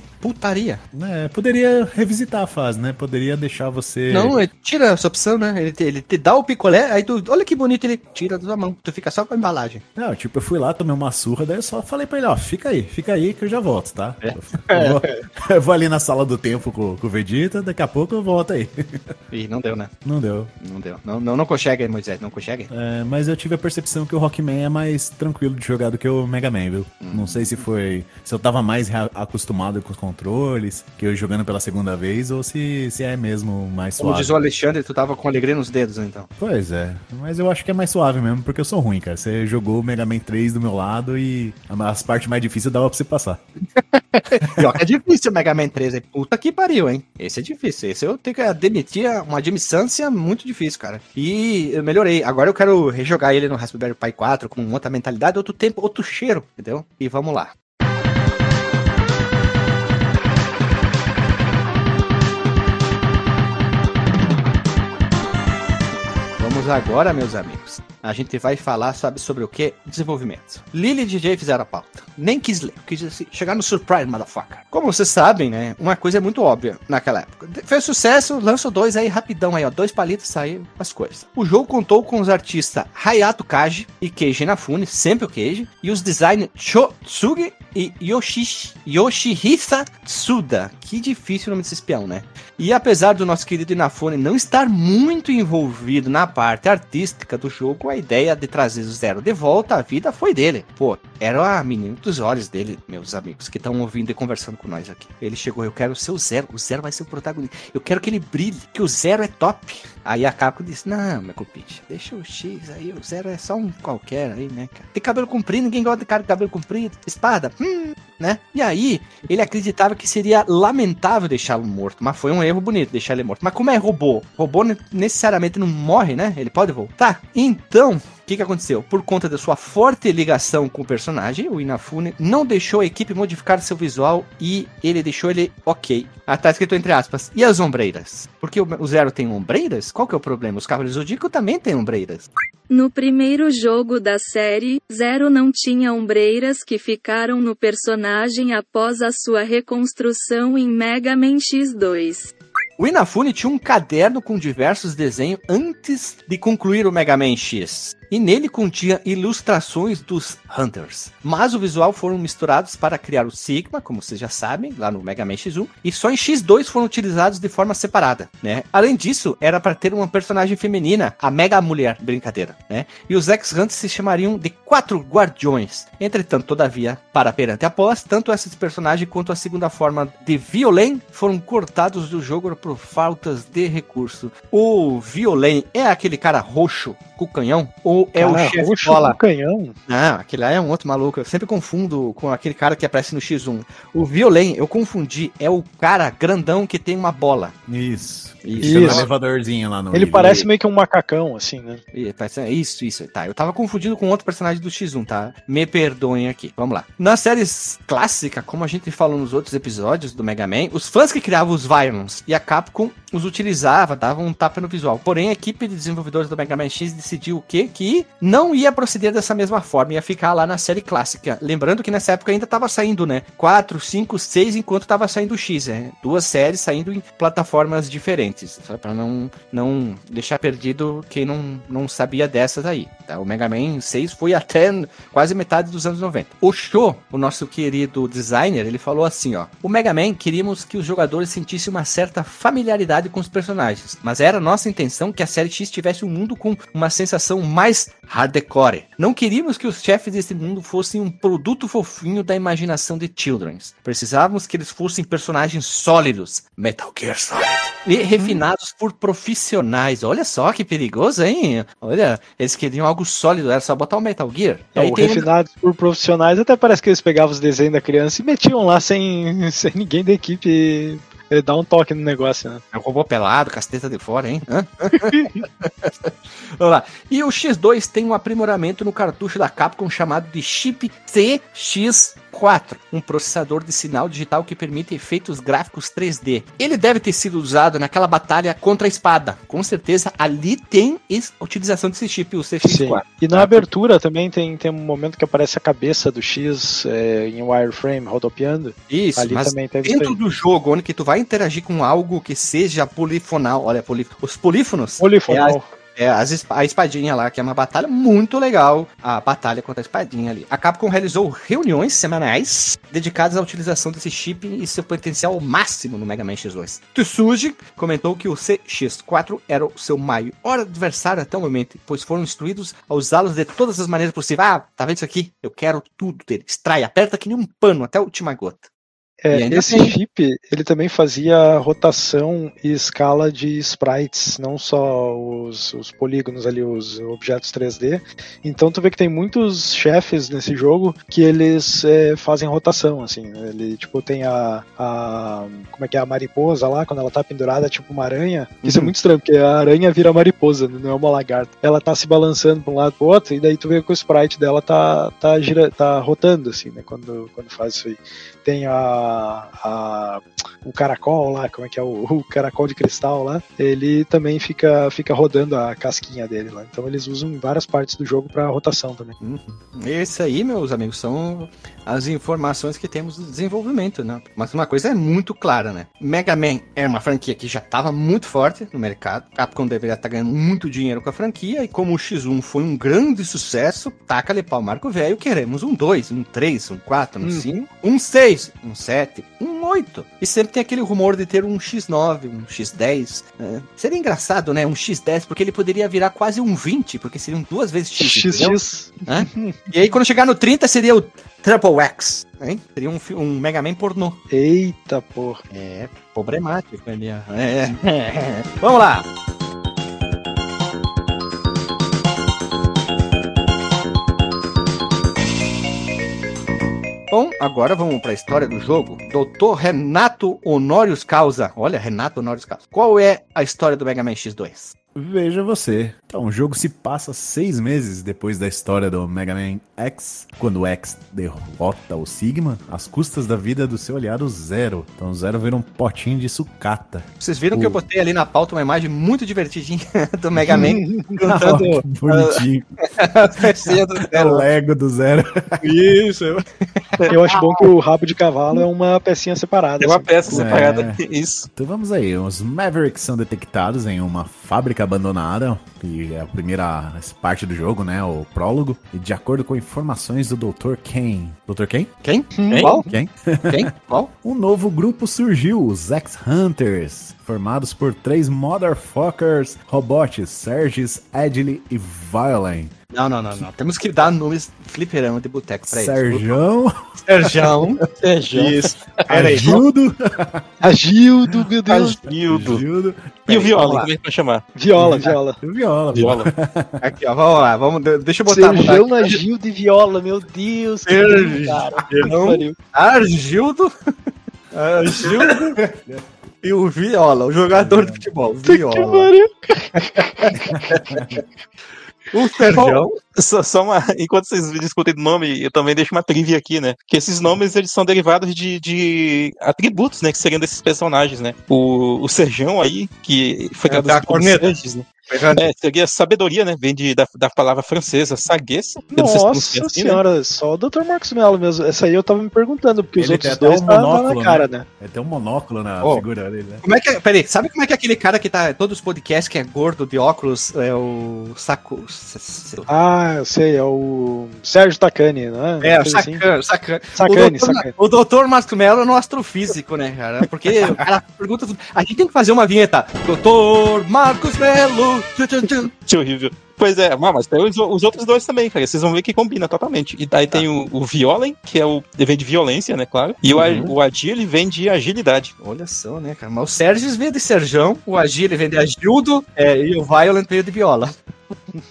Putaria. É, poderia revisitar a fase, né? Poderia deixar você. Não, ele tira essa opção, né? Ele te, ele te dá o picolé, aí tu, olha que bonito, ele tira da tua mão. Tu fica só com a embalagem. Não, tipo, eu fui lá, tomei uma surra, daí eu só falei pra ele, ó, fica aí, fica aí que eu já volto, tá? É. Eu, vou, eu vou ali na sala do tempo com, com o Vegeta, daqui a pouco eu volto aí. Ih, não deu, né? Não deu. Não deu. Não, não, não consegue, Moisés, não consegue. É, mas eu tive a percepção que o Rockman é mais tranquilo de jogar do que o Mega Man, viu? Não sei se foi. Se eu tava mais acostumado com os controles, que eu jogando pela segunda vez, ou se, se é mesmo mais Como suave. diz o Alexandre, tu tava com alegria nos dedos, então. Pois é, mas eu acho que é mais suave mesmo, porque eu sou ruim, cara. Você jogou o Mega Man 3 do meu lado e as partes mais difíceis dava pra você passar. Pior que é difícil o Mega Man 3, hein? Puta que pariu, hein? Esse é difícil. Esse eu tenho que admitir uma admissância muito difícil, cara. E eu melhorei. Agora eu quero rejogar ele no Raspberry Pi 4 com outra mentalidade, outro tempo, outro cheiro, entendeu? E vamos lá. Agora, meus amigos. A gente vai falar, sabe, sobre o que? Desenvolvimento. Lily e DJ fizeram a pauta. Nem quis ler. Quis assim, chegar no surprise, motherfucker. Como vocês sabem, né? Uma coisa é muito óbvia naquela época. Fez sucesso, lançou dois aí rapidão aí, ó. Dois palitos saíram as coisas. O jogo contou com os artistas Hayato Kaji e Keiji Inafune, sempre o Keiji, e os designers Chotsugi e Yoshihisa Tsuda. Que difícil o nome desse espião, né? E apesar do nosso querido Inafune não estar muito envolvido na parte artística do jogo, a ideia de trazer o Zero de volta à vida foi dele. Pô, era a menina dos olhos dele, meus amigos, que estão ouvindo e conversando com nós aqui. Ele chegou, eu quero ser o Zero, o Zero vai ser o protagonista. Eu quero que ele brilhe, que o Zero é top. Aí a Capcom disse, não, meu cupite, deixa o X aí, o Zero é só um qualquer aí, né, cara. Tem cabelo comprido, ninguém gosta de cara de cabelo comprido. Espada, hum, né? E aí, ele acreditava que seria lamentável deixá-lo morto, mas foi um erro bonito deixar ele morto. Mas como é robô, robô ne- necessariamente não morre, né? Ele pode voltar. Então, o que, que aconteceu? Por conta da sua forte ligação com o personagem, o Inafune não deixou a equipe modificar seu visual e ele deixou ele ok. Ah, tá escrito entre aspas. E as ombreiras? Porque o o Zero tem ombreiras? Qual que é o problema? Os Cavaleiros do Zodíaco também têm ombreiras. No primeiro jogo da série, Zero não tinha ombreiras que ficaram no personagem após a sua reconstrução em Mega Man X2. O Inafune tinha um caderno com diversos desenhos antes de concluir o Mega Man X. E nele continha ilustrações dos Hunters. Mas o visual foram misturados para criar o Sigma, como vocês já sabem, lá no Mega Man X1. E só em X2 foram utilizados de forma separada, né? Além disso, era para ter uma personagem feminina, a Mega Mulher, brincadeira, né? E os X-Hunters se chamariam de Quatro Guardiões. Entretanto, todavia, para perante após, tanto esses personagens quanto a segunda forma de Violen foram cortados do jogo por faltas de recurso. O Violen é aquele cara roxo com canhão? O ou é o Cara, chefe roxo bola? canhão. Não, aquele lá é um outro maluco. Eu sempre confundo com aquele cara que aparece no X1. O Violen, eu confundi. É o cara grandão que tem uma bola. Isso. Isso. Isso. Elevadorzinho lá no Ele vídeo. parece meio que um macacão, assim, né? Parece- Isso, isso. Tá, eu tava confundindo com outro personagem do X1, tá? Me perdoem aqui. Vamos lá. Nas séries clássicas, como a gente falou nos outros episódios do Mega Man, os fãs que criavam os Violons e a Capcom os utilizava, davam um tapa no visual. Porém, a equipe de desenvolvedores do Mega Man X decidiu o quê? Que não ia proceder dessa mesma forma, ia ficar lá na série clássica. Lembrando que nessa época ainda tava saindo, né? 4, 5, 6, enquanto tava saindo o X, né? Duas séries saindo em plataformas diferentes. Só pra não, não deixar perdido quem não, não sabia dessas aí. Tá? O Mega Man 6 foi até quase metade dos anos 90. O Show, o nosso querido designer, ele falou assim, ó. O Mega Man queríamos que os jogadores sentissem uma certa familiaridade com os personagens, mas era nossa intenção que a série X tivesse um mundo com uma sensação mais hardcore. Não queríamos que os chefes desse mundo fossem um produto fofinho da imaginação de Children's. Precisávamos que eles fossem personagens sólidos, Metal Gear Solid, e refinados por profissionais. Olha só que perigoso, hein? Olha, eles queriam algo sólido, era só botar o Metal Gear. E Não, um- refinados por profissionais, até parece que eles pegavam os desenhos da criança e metiam lá sem, sem ninguém da equipe eh, dar um toque no negócio, né? É o robô pelado, casteta de fora, hein? Vamos lá. E o X2 tem um aprimoramento no cartucho da Capcom chamado de chip CX4, um processador de sinal digital que permite efeitos gráficos 3D. Ele deve ter sido usado naquela batalha contra a espada. Com certeza ali tem es- utilização desse chip, o CX4. E na Ah, abertura também tem, tem um momento que aparece a cabeça do X eh, em wireframe rodopiando. Isso, Ali mas também teve isso dentro do jogo, onde que tu vai interagir com algo que seja polifonal, olha, polif... os polífonos, Polifonal. É, as esp- a espadinha lá, que é uma batalha muito legal. A batalha contra a espadinha ali. A Capcom realizou reuniões semanais dedicadas à utilização desse chip e seu potencial máximo no Mega Man X2. Tsuji comentou que o CX4 era o seu maior adversário até o momento, pois foram instruídos a usá-los de todas as maneiras possíveis. Ah, tá vendo isso aqui? Eu quero tudo dele. Extrai, aperta que nem um pano até a última gota. É, esse tem. chip, ele também fazia rotação e escala de sprites, não só os, os polígonos ali, os objetos 3D. Então tu vê que tem muitos chefes nesse jogo que eles é, fazem rotação, assim. né? Ele, tipo, tem a, a... Como é que é? A mariposa lá, quando ela tá pendurada, tipo uma aranha. Isso é Uhum. muito estranho, porque a aranha vira mariposa, não é uma lagarta. Ela tá se balançando pra um lado pro outro, e daí tu vê que o sprite dela tá, tá, gira, tá rotando, assim, né? Quando, quando faz isso aí tem a, a- o caracol lá, como é que é o, o caracol de cristal lá, ele também fica, fica rodando a casquinha dele lá. Então eles usam várias partes do jogo para rotação também. Esse aí, meus amigos, são as informações que temos do desenvolvimento, né? Mas uma coisa é muito clara, né? Mega Man é uma franquia que já estava muito forte no mercado. Capcom deveria estar ganhando muito dinheiro com a franquia. E como o X1 foi um grande sucesso, taca-lhe pau Marco Velho, queremos um 2, um 3, um 4, um Hum. 5, um 6, um 7, um 8. E sempre tem aquele rumor de ter um X9, um X10. né? Seria engraçado, né? Um X10, porque ele poderia virar quase um 20, porque seriam duas vezes X. XX. Hã? E aí, quando chegar no 30, seria o Triple X. Hein? Seria um, um Mega Man pornô. Eita porra. É, problemático ali. ó. É. Vamos lá. Bom, agora vamos para a história do jogo. Doutor Renato Honorius Causa. Olha, Renato Honorius Causa. Qual é a história do Mega Man X2? Veja você. Então, o jogo se passa seis meses depois da história do Mega Man X, quando o X derrota o Sigma às custas da vida do seu aliado Zero. Então, o Zero vira um potinho de sucata. Vocês viram que eu botei ali na pauta uma imagem muito divertidinha do Mega Man cantando que bonitinho. a pecinha do É o. Lego do Zero. Isso. Eu acho bom que o rabo de cavalo é uma pecinha separada. É uma assim. peça É. separada. Isso. Então vamos aí, os Mavericks são detectados em uma fábrica abandonada, que é a primeira parte do jogo, né, o prólogo, e de acordo com informações do Dr. Kane. Dr. Kane? Quem? Quem? Qual? Quem? Quem? Qual? Um novo grupo surgiu, os X-Hunters, formados por três motherfuckers, robots, Sergis, Edley e Violin. Não, não, não, não. Temos que dar nomes fliperama de boteco pra eles. Serjão, Serjão. Serjão. Isso. Pera aí. Agildo, Agildo, meu Deus. Agildo. Agildo E o Viola, como é que vai chamar? Viola, viola. e o Viola. Viola. Aqui, ó. Vamos lá. Vamos, de- deixa eu botar. botar Serjão. Agildo e Viola, meu Deus. que Serjão. que. Argildo. Argildo. E o Viola, o jogador de futebol. Que Viola. pariu. O Serjão. Só, só uma. Enquanto vocês discutem do nome, eu também deixo uma trivia aqui, né? Que esses nomes eles são derivados de, de atributos, né? Que seriam desses personagens, né? O, o Serjão aí, que foi É, traduzido como corneta. Serges, né? É, seria sabedoria, né? Vem de, da, da palavra francesa, saguessa. Se Nossa pronuncia assim, né? senhora, só o Dr. Marcos Mello mesmo. Essa aí eu tava me perguntando, porque os Ele tem outros dois um tá, tá monóculo, na cara, né? É, tem um monóculo na Ó. figura dele, né? Como é que é? Peraí, sabe como é que é aquele cara que tá em todos os podcasts que é gordo de óculos? É o Saco. Ah, eu sei, é o Sérgio Tacani, né? É, o Coisa assim. Sacane, o doutor, Sacane. O doutor Márcio Melo é no astrofísico, né, cara? Porque o cara pergunta tudo. A gente tem que fazer uma vinheta. Doutor Marcos Melo. Que horrível. Pois é, mas tem os, os outros dois também, cara. Vocês vão ver que combina totalmente. E daí tem o, o Violen, que é o. Ele vem de violência, né, claro. E o, Uhum. o Agile vem de agilidade. Olha só, né, cara? Mas o Sérgio veio de Serjão, o Agile vem de Agildo é, e o Violent veio de Viola.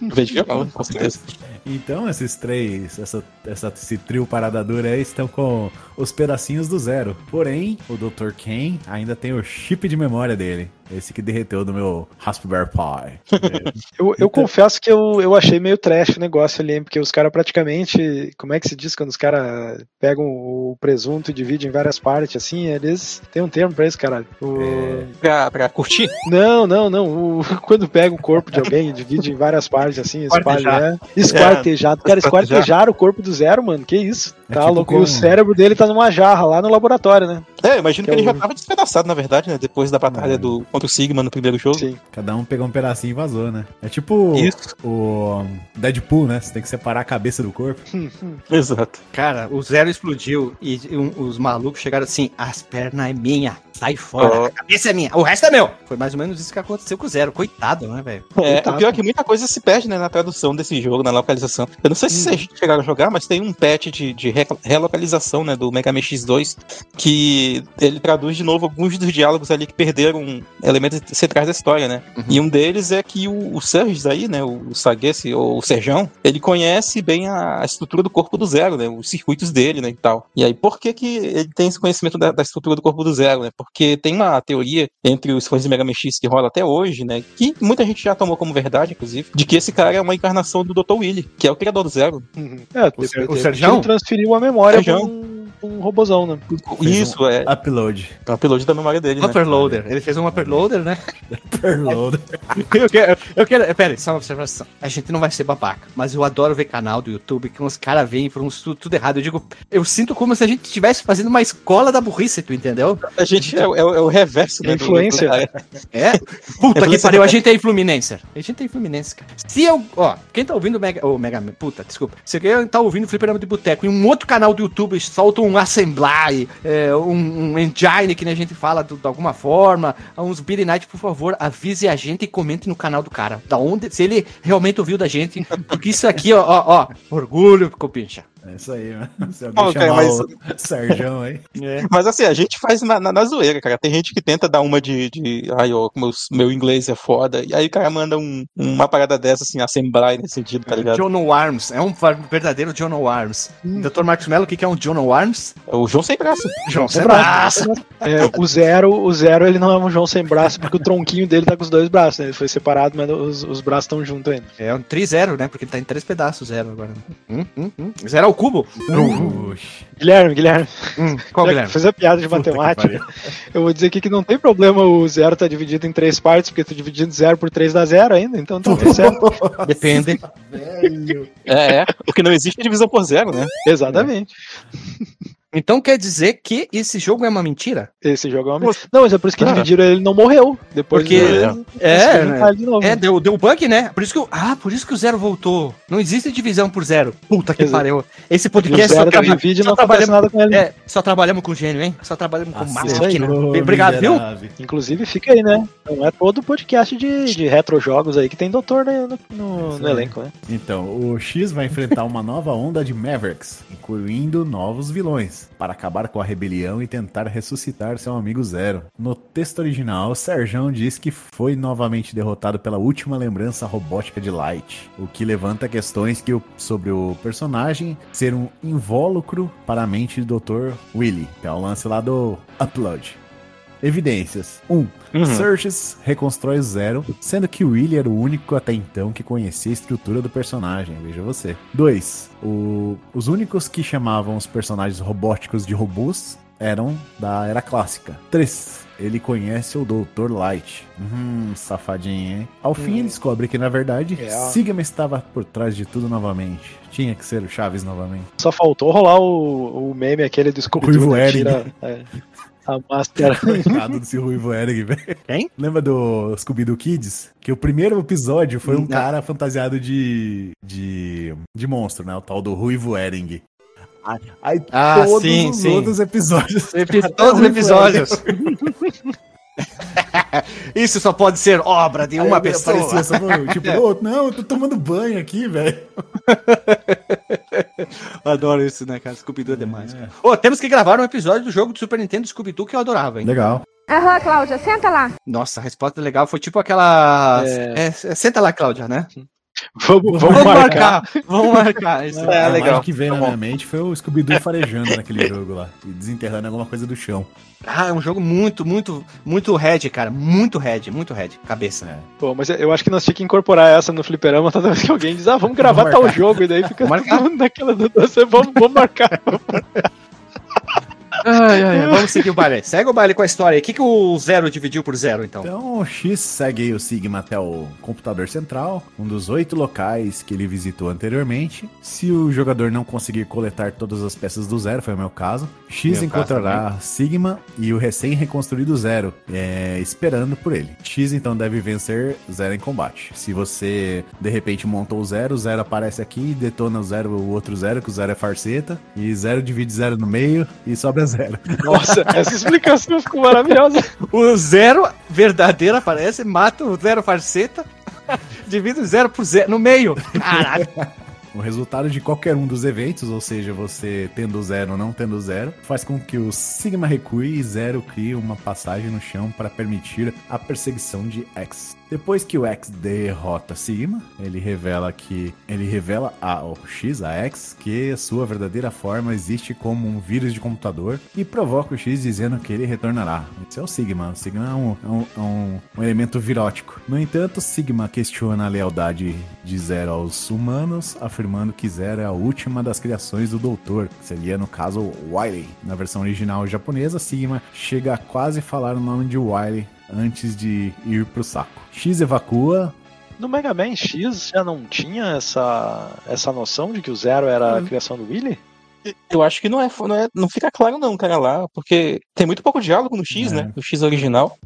Vem de viola, com certeza. Então, esses três, essa, essa, esse trio parada dura aí estão com os pedacinhos do zero. Porém, o Dr. Ken ainda tem o chip de memória dele. Esse que derreteu do meu Raspberry Pi. É, Eu, eu confesso que eu, eu achei meio trash o negócio ali, hein, porque os caras praticamente. Como é que se diz quando os caras pegam o presunto e dividem em várias partes, assim? Eles têm um termo pra isso, caralho. O- É. Pra, pra curtir. Não, não, não. O- Quando pega o corpo de alguém e divide em várias partes, assim, espalha. Esquartejar. É. Esquartejado. Cara, esquartejar. esquartejar o corpo do zero, mano. Que isso? É Tá tipo louco. E como- o cérebro dele tá numa jarra lá no laboratório, né? É, eu imagino que, Que ele é o- já tava despedaçado, na verdade, né? Depois da batalha É. do, contra o Sigma no primeiro jogo. Sim. cada um pegou um pedacinho e vazou, né? É tipo Isso. o Deadpool, né? Você tem que separar a cabeça do corpo. Exato. Cara, o Zero explodiu e um- os malucos chegaram assim: as pernas é minha, sai fora, Ó. a cabeça é minha, o resto é meu. Foi mais ou menos isso que aconteceu com o Zero. Coitado, né, velho? É, Coitado. o pior é que muita coisa se perde né, na tradução desse jogo, na localização. Eu não sei se vocês chegaram a jogar, mas tem um patch de, de re- relocalização né, do Mega Man X2 que ele traduz de novo alguns dos diálogos ali que perderam elementos centrais da história, né? E um deles é que o, o Surges aí, né, o Saguesse, ou o Serjão, ele conhece bem a, a estrutura do corpo do Zero, né, os circuitos dele, né, e tal. E aí, por que que ele tem esse conhecimento da, da estrutura do corpo do Zero, né? Porque tem uma teoria entre os fãs de Mega Man X que rola até hoje, né, que muita gente já tomou como verdade, inclusive, de que esse cara é uma encarnação do Dr. Willy, que é o criador do Zero. Uhum. É, O o transferiu a memória pra Serjão. Um, um robozão, né? Isso, é, Upload. é um upload da memória dele, né? Upperloader. Ele fez um upperloader, né? Upload. Eu quero, eu quero. Pera aí, só uma observação. A gente não vai ser babaca, mas eu adoro ver canal do YouTube que uns caras vêm por uns tudo, tudo errado. Eu digo, eu sinto como se a gente estivesse fazendo uma escola da burrice, tu entendeu? A gente é, o- é é o reverso, né? do- Influência. do cara. É? Puta que Influência pariu, do- a gente é Fluminense. A gente é Fluminense, cara. Se eu. Ó, quem tá ouvindo o Mega. Ô, Mega puta, desculpa. Se alguém tá ouvindo o Fliperama de Boteco e um outro canal do YouTube solta um Assembly, é, um, um Engine, que a gente fala do- de alguma forma, uns Billy Night, por favor, avise a gente e comente no canal do cara. Da onde. Se ele realmente ouviu da gente. Porque isso aqui, ó, ó, ó orgulho, copincha. É isso aí, mano. Se alguém cara, mas- o Serjão aí. É. Mas assim, a gente faz na, na, na zoeira, cara. Tem gente que tenta dar uma de. de ai, ó, os- meu inglês é foda. E aí o cara manda um- uma parada dessa, assim, assembly nesse sentido, tá ligado? John O. Arms. É um verdadeiro John. Arms. Dr. Marcos Mello, o que que é um John. Arms? É o João sem braço. João Sem braço. É, o zero, o zero ele não é um João sem braço, porque o tronquinho dele tá com os dois braços, né? Ele foi separado, mas os, os braços estão juntos ainda. É um tri zero, né? Porque ele tá em três pedaços zero agora. Hum, hum, hum. Zero ao cubo? Puxa. Guilherme, Guilherme, Hum, qual, Guilherme? a piada de matemática. Eu vou dizer aqui que não tem problema o zero tá dividido em três partes, porque tu dividindo zero por três dá zero ainda, então tá tudo certo. Depende. É, é. Porque não existe divisão por zero, né? Exatamente. Então quer dizer que esse jogo é uma mentira? Esse jogo é uma mentira. Não, mas é por isso que Ah. dividiram ele não morreu. Depois Porque- É, conseguiram né? de novo. É, deu, deu bug, né? Por isso que o, ah, por isso que o zero voltou. Não existe divisão por zero. Puta que Exato. pariu. Esse podcast só, zero traba- e só trabalhamos, nada com ele. é, só trabalhamos com gênio, hein? Só trabalhamos com Nossa, máquina. Obrigado, viu? Inclusive, fica aí, né? Não é todo podcast de, de retro jogos aí que tem doutor né, no, no- elenco, né? Então, o X vai enfrentar uma nova onda de Mavericks, incluindo novos vilões, para acabar com a rebelião e tentar ressuscitar seu amigo Zero. No texto original, Serjão diz que foi novamente derrotado pela última lembrança robótica de Light, o que levanta questões que o- sobre o personagem ser um invólucro para a mente do Dr. Willy, que é o lance lá do Upload. Evidências. 1. Um, Uhum. Surges reconstrói o Zero, sendo que o Willy era o único até então que conhecia a estrutura do personagem, veja você. 2. os únicos que chamavam os personagens robóticos de robôs eram da era clássica. 3. Ele conhece o Dr. Light. Hum, safadinho, hein? Ao fim, ele descobre que, na verdade, É. Sigma estava por trás de tudo novamente. Tinha que ser o Chaves novamente. Só faltou rolar o, o meme aquele do Scooby-Doo, né? Tira é, a máscara. Coitado desse Ruivo Eric, velho. Quem? Lembra do Scooby-Doo Kids? Que o primeiro episódio foi um Não. cara fantasiado de, de. de monstro, né? O tal do Ruivo Ering. Aí, aí Ah, todos sim, os sim. outros episódios. Epi- Todos os episódios. Isso só pode ser obra de uma Aí pessoa. aparecia só, tipo, "Ô, não, eu tô tomando banho aqui, velho. Adoro isso, né, cara? Scooby-Doo é demais. cara. Ô, temos que gravar um episódio do jogo do Super Nintendo Scooby-Doo que eu adorava, hein? Legal. Aham, Cláudia, senta lá. Nossa, a resposta legal foi tipo aquela. É. É, é, senta lá, Cláudia, né? Vamos, vamos marcar. Vamos marcar. Isso É, a legal. imagem que veio Tá na minha mente foi o Scooby-Doo farejando naquele jogo lá. E desenterrando alguma coisa do chão. Ah, é um jogo muito, muito, muito head, cara. Muito head, muito head. Cabeça. É. Pô, mas eu acho que nós tínhamos que incorporar essa no fliperama toda vez que alguém diz, ah, vamos gravar Vamos tal marcar. jogo, e daí fica Vamos marcar. naquela do você, vamos, vamos marcar. Ai, ai, vamos seguir o baile. Segue o baile com a história aí. O que, que o zero dividiu por zero, então? Então o X segue o Sigma até o computador central, um dos oito locais que ele visitou anteriormente. Se o jogador não conseguir coletar todas as peças do zero, foi o meu caso, X Meu caso encontrará Sigma e o recém-reconstruído Zero, é, esperando por ele. X então deve vencer Zero em combate. Se você de repente montou o Zero, o Zero aparece aqui, detona o Zero, o outro Zero, que o Zero é farceta, e Zero divide Zero no meio e sobra Zero. Nossa, essa explicação ficou maravilhosa. O zero verdadeiro aparece, mata o zero farceta, divide o zero por zero no meio. Caralho. O resultado de qualquer um dos eventos, ou seja, você tendo zero ou não tendo zero, faz com que o Sigma recue e zero crie uma passagem no chão para permitir a perseguição de X. Depois que o X derrota Sigma, ele revela que ele revela ao X, a X, que a sua verdadeira forma existe como um vírus de computador e provoca o X dizendo que ele retornará. Esse é o Sigma. O Sigma é um, é um- é um- elemento virótico. No entanto, Sigma questiona a lealdade de Zero aos humanos, afirmando que Zero é a última das criações do Doutor, que seria, no caso, Wily. Na versão original japonesa, Sigma chega a quase falar o nome de Wily antes de ir pro saco. X evacua, No Mega Man X já não tinha essa, essa noção de que o Zero era a criação do Willy? Eu acho que não é, não é. Não fica claro, não, cara, lá, porque tem muito pouco diálogo no X, É. né? No X original.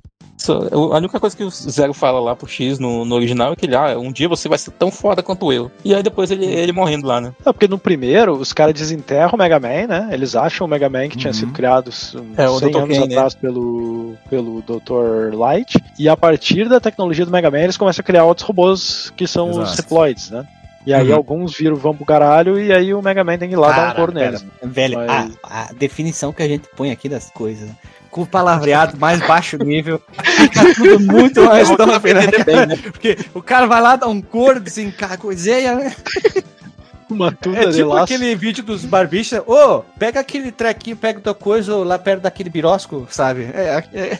A única coisa que o Zero fala lá pro X no, no original é que ele, ah, um dia você vai ser tão foda quanto eu. E aí depois ele, ele morrendo lá, né? É, porque no primeiro, os caras desenterram o Mega Man, né? Eles acham o Mega Man que tinha Uhum. sido criado É, o 100 Dr. anos Ken, né? atrás pelo, pelo Dr. Light. E a partir da tecnologia do Mega Man, eles começam a criar outros robôs que são os Exato. Reploids, né? E aí Uhum. alguns viram vão pro caralho e aí o Mega Man tem que ir lá dar um couro pera. neles. Velho, Mas- a, a definição que a gente põe aqui das coisas, né? Com o palavreado mais baixo nível, fica tudo muito mais top, né? Porque o cara vai lá, dá um cor, desencarga, coiseia, né? Uma tuda É de tipo laço. aquele vídeo dos barbichas, ô, pega aquele trequinho, pega tua coisa lá perto daquele birosco, sabe? É, é,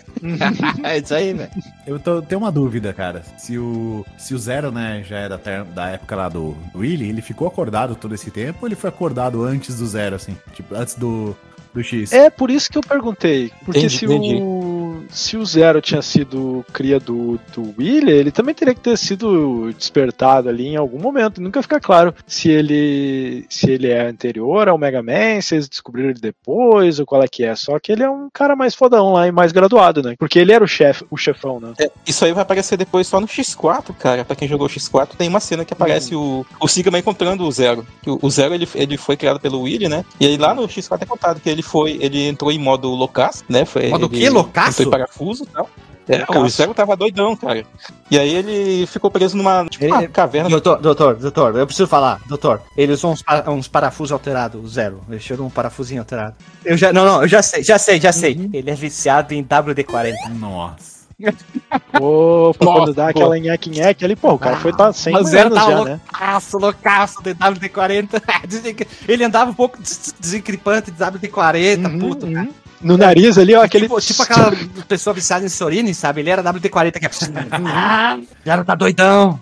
é isso aí, velho. Eu tô, tenho uma dúvida, cara. Se o, se o Zero, né, já é da, ter- da época lá do, do Willy, ele ficou acordado todo esse tempo ou ele foi acordado antes do Zero, assim? Tipo, antes do, do X? É por isso que eu perguntei. Porque Entendi, se, entendi. O, se o Zero tinha sido cria do, do Willy, ele também teria que ter sido despertado ali em algum momento. Nunca fica claro se ele se ele é anterior ao Mega Man, se eles descobriram ele depois, ou qual é que é. Só que ele é um cara mais fodão lá e mais graduado, né? Porque ele era o chefe, o chefão, né? É, isso aí vai aparecer depois só no X4, cara. Pra quem jogou X4, tem uma cena que aparece o, o Sigma encontrando o Zero. Que O, o Zero ele, ele foi criado pelo Willy, né? E aí lá no X4 é contado que ele foi, ele entrou em modo loucaço, né? Foi, Modo ele quê? Loucaço? Parafuso e tal. É, o Loucaço. Zero tava doidão, cara. E aí ele ficou preso numa tipo, uma Ele- caverna. Doutor, doutor, doutor, eu preciso falar, doutor. Ele usou uns, pa- uns parafusos alterados, o zero. Ele tirou um parafusinho alterado. Eu já, não, não, eu já sei, já sei, já sei. Ele é viciado em WD-40. Nossa. Nossa, quando dá aquela nheque-nheque ali, pô, o cara foi tá 100 o zero anos tava já, né? loucaço, loucaço de WD-40. Ele andava um pouco des- desencripante de WD-40, Uhum, puto, cara. No nariz ali, ó, aquele. Tipo, tipo aquela pessoa viciada em Sorine, sabe? Ele era WD-40 que é. Ah, o cara tá doidão.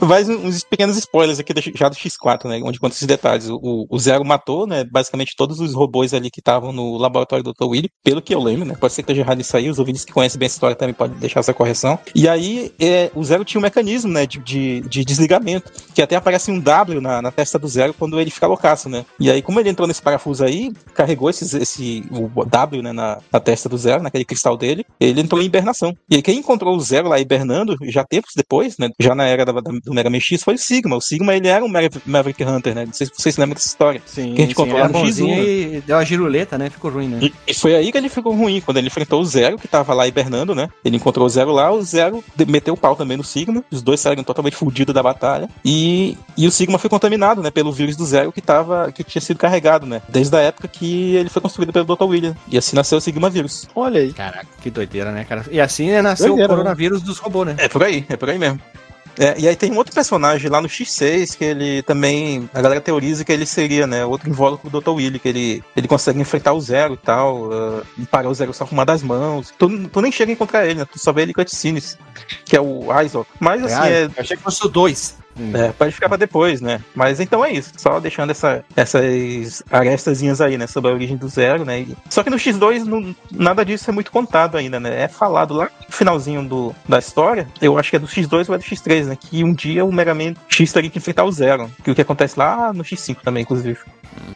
Vai uns pequenos spoilers aqui já do X4, né? Onde conta esses detalhes. O, o Zero matou, né? Basicamente todos os robôs ali que estavam no laboratório do Dr. Willy, pelo que eu lembro, né? Pode ser que esteja errado isso aí, os ouvintes que conhecem bem a história também podem deixar essa correção. E aí, é, o Zero tinha um mecanismo, né? De, de, de desligamento, que até aparece um W na, na testa do Zero quando ele fica loucaço, né? E aí, como ele entrou nesse parafuso aí, carregou esses, esse o W, né? Na, na testa do Zero, naquele cristal dele, ele entrou em hibernação. E aí, quem encontrou o Zero lá hibernando, já tempos depois, né? Já na era da, da- do Mega Man X, foi o Sigma. O Sigma, ele era um Maverick, Hunter, né? Não sei se vocês lembram dessa história. Sim, Que a gente era lá no bonzinho X1, e deu uma giruleta, né? Ficou ruim, né? E, e foi aí que ele ficou ruim, quando ele enfrentou o Zero, que tava lá hibernando, né? Ele encontrou o Zero lá, o Zero de- meteu o pau também no Sigma, os dois saíram totalmente fudidos da batalha, e, e o Sigma foi contaminado, né, pelo vírus do Zero que tava, que tinha sido carregado, né? Desde a época que ele foi construído pelo Dr. William. E assim nasceu o Sigma vírus. Olha aí. Caraca, que doideira, né, cara? E assim né, nasceu Doideira, o coronavírus dos robôs, né? É por aí, é por aí mesmo. É, e aí tem um outro personagem lá no X6 que ele também. A galera teoriza que ele seria, né? Outro invólucro do Dr. Willy, que ele, ele consegue enfrentar o Zero e tal, uh, e parar o Zero só com uma das mãos. Tu, tu nem chega a encontrar ele, né? Tu só vê ele em cutscenes, que é o Aizo. Mas assim, Ah, é, eu achei que fosse o dois. é, pode ficar pra depois, né? Mas então é isso. Só deixando essa, essas arestazinhas aí, né? Sobre a origem do Zero, né? Só que no X2 não- nada disso é muito contado ainda, né? É falado lá no finalzinho do, da história. Eu acho que é do X2 ou é do X3, né? Que um dia o Mega Man X teria que enfrentar o Zero. Que o que acontece lá no X5 também, inclusive.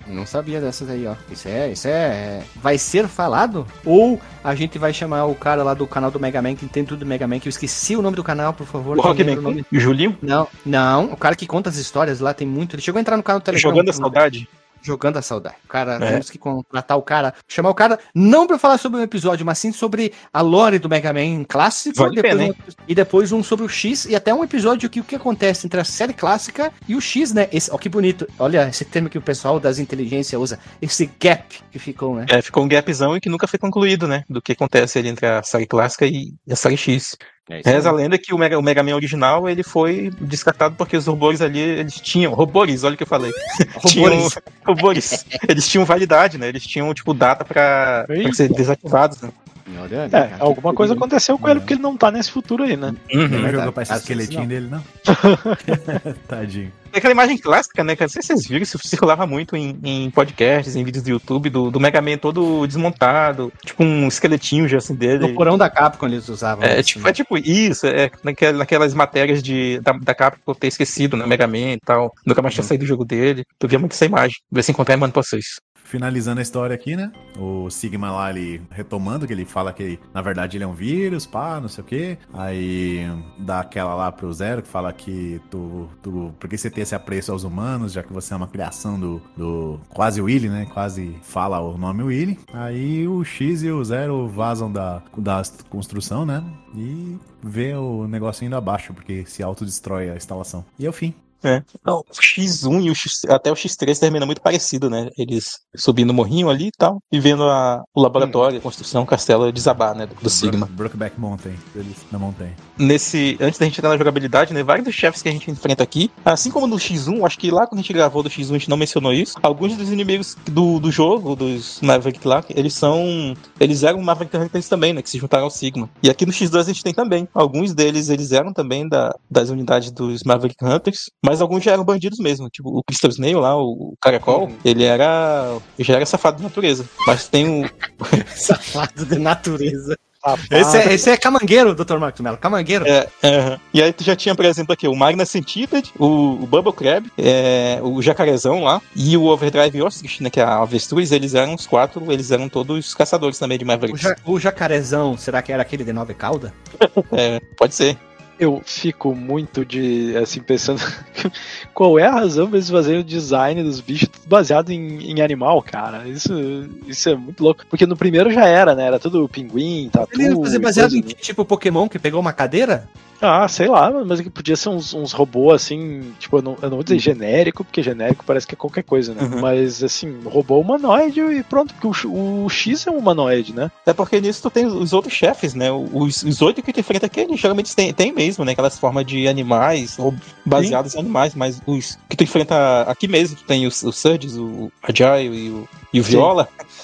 Não sabia dessas aí, ó. Isso é, isso é. Vai ser falado? Ou a gente vai chamar o cara lá do canal do Mega Man, que entende tudo do Mega Man, que eu esqueci o nome do canal, por favor. O quem Rockman lembra o nome? Julinho Não, não. O cara que conta as histórias lá tem muito. Ele chegou a entrar no canal do Telegram. jogando a saudade. Jogando a saudade. O cara, É. temos que contratar o cara, chamar o cara, não pra falar sobre um episódio, mas sim sobre a lore do Mega Man clássico. Vale depois pena, um- e depois um sobre o X, e até um episódio que o que acontece entre a série clássica e o X, né? Esse, ó, que bonito. Olha esse termo que o pessoal das inteligências usa. Esse gap que ficou, né? É, ficou um gapzão e que nunca foi concluído, né? Do que acontece ali entre a série clássica e a série X. É. Reza a lenda que o Mega, o Mega Man original ele foi descartado porque os robôs ali, eles tinham. Robôs, olha o que eu falei. tinham, Robôs. robôs. Eles tinham validade, né? Eles tinham, tipo, data pra, pra Eita. ser desativados, né? Olha, É, cara, alguma coisa aconteceu com ele porque ele não tá nesse futuro aí, né? Ele não verdade. jogou pra esse esqueletinho não. dele, não? Tadinho. Tem aquela imagem clássica, né? cara? Não sei se vocês viram, isso circulava muito em, em podcasts, em vídeos do YouTube, do, do Mega Man todo desmontado, tipo um esqueletinho já assim dele. No porão da Capcom eles usavam. É isso, tipo, né? é tipo isso, é naquela- naquelas matérias de, da, da Capcom ter esquecido, né? Mega Man e tal. Nunca mais tinha saído do jogo dele. Eu via muito essa imagem. Ver se encontrar e mando pra vocês. Finalizando a história aqui, né? O Sigma lá, ele retomando, que ele fala que na verdade ele é um vírus, pá, não sei o quê. Aí dá aquela lá pro Zero que fala que tu, tu. Por que você tem esse apreço aos humanos, já que você é uma criação do. do quase Willy, né? Quase fala o nome Willy. Aí o X e o Zero vazam da, da construção, né? E vê o negócio indo abaixo, porque se autodestrói a instalação. E é o fim. É. Não, o X1 e o X, até o X3 termina muito parecido, né? Eles subindo o morrinho ali e tal, e vendo a, o laboratório, a construção, o castelo desabar, né? Do, do Sigma. Brook- Brokeback Mountain. Eles na montanha. Nesse, antes da gente entrar na jogabilidade, né? Vários dos chefes que a gente enfrenta aqui, assim como no X1, acho que lá quando a gente gravou do X1 a gente não mencionou isso. Alguns dos inimigos do, do jogo, dos Maverick lá, eles são. Eles eram Maverick Hunters também, né? Que se juntaram ao Sigma. E aqui no X2 a gente tem também. Alguns deles, eles eram também da, das unidades dos Maverick Hunters, mas alguns já eram bandidos mesmo. Tipo, o Crystal Snail lá, o Caracol, ele era. já era safado de natureza. Mas tem o. Safado de natureza. Esse é, esse é camangueiro, Dr. Marcos Mello. Camangueiro. É. E aí tu já tinha, por exemplo, aqui o Magna Centipede, o, o Bubble Crab, é, o Jacarezão lá, e o Overdrive Ostrich, né, que é a avestruz, eles eram os quatro, eles eram todos caçadores também de O, Mavericks. ja- o jacarezão, será que era aquele de nove cauda? É, pode ser. Eu fico muito de, assim, pensando qual é a razão pra eles fazerem o design dos bichos baseado em, em animal, cara. Isso, isso é muito louco. Porque no primeiro já era, né? Era tudo pinguim, tatu. Ele fazer baseado em tipo Pokémon que pegou uma cadeira? Ah, sei lá, mas que podia ser uns, uns robôs assim, tipo, eu não, eu não vou dizer genérico, porque genérico parece que é qualquer coisa, né? Uhum. Mas assim, robô humanoide e pronto, porque o, X- o X é um humanoide, né? É porque nisso tu tem os outros chefes, né? Os, os oito que tu enfrenta aqui, geralmente tem, tem mesmo, né? Aquelas formas de animais, ou baseados em animais, mas os que tu enfrenta aqui mesmo, tu tem os, os Surges, o Agile e o, e o Sim.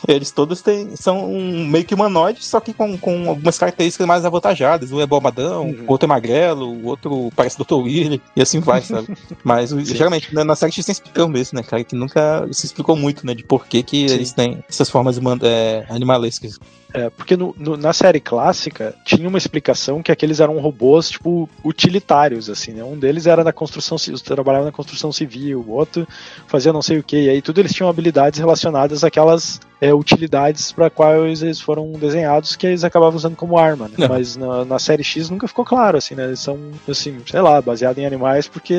Eles todos têm, são um, meio que humanoides, só que com, com algumas características mais avantajadas. Um é bombadão, Uhum. o outro é magrelo, o outro parece Dr. Willy, e assim vai, sabe? Mas geralmente na, na série X tem explicão mesmo, né, cara? Que nunca se explicou muito, né? De por que, que Sim. eles têm essas formas é, animalescas. É, porque no- no- na série clássica tinha uma explicação que aqueles eram robôs, tipo, utilitários, assim, né? Um deles era na construção, trabalhava na construção civil, o outro fazia não sei o que, e aí tudo eles tinham habilidades relacionadas àquelas é, utilidades para quais eles foram desenhados que eles acabavam usando como arma, né? Mas na, na série X nunca ficou claro, assim, né? Eles são, assim, sei lá, baseado em animais porque,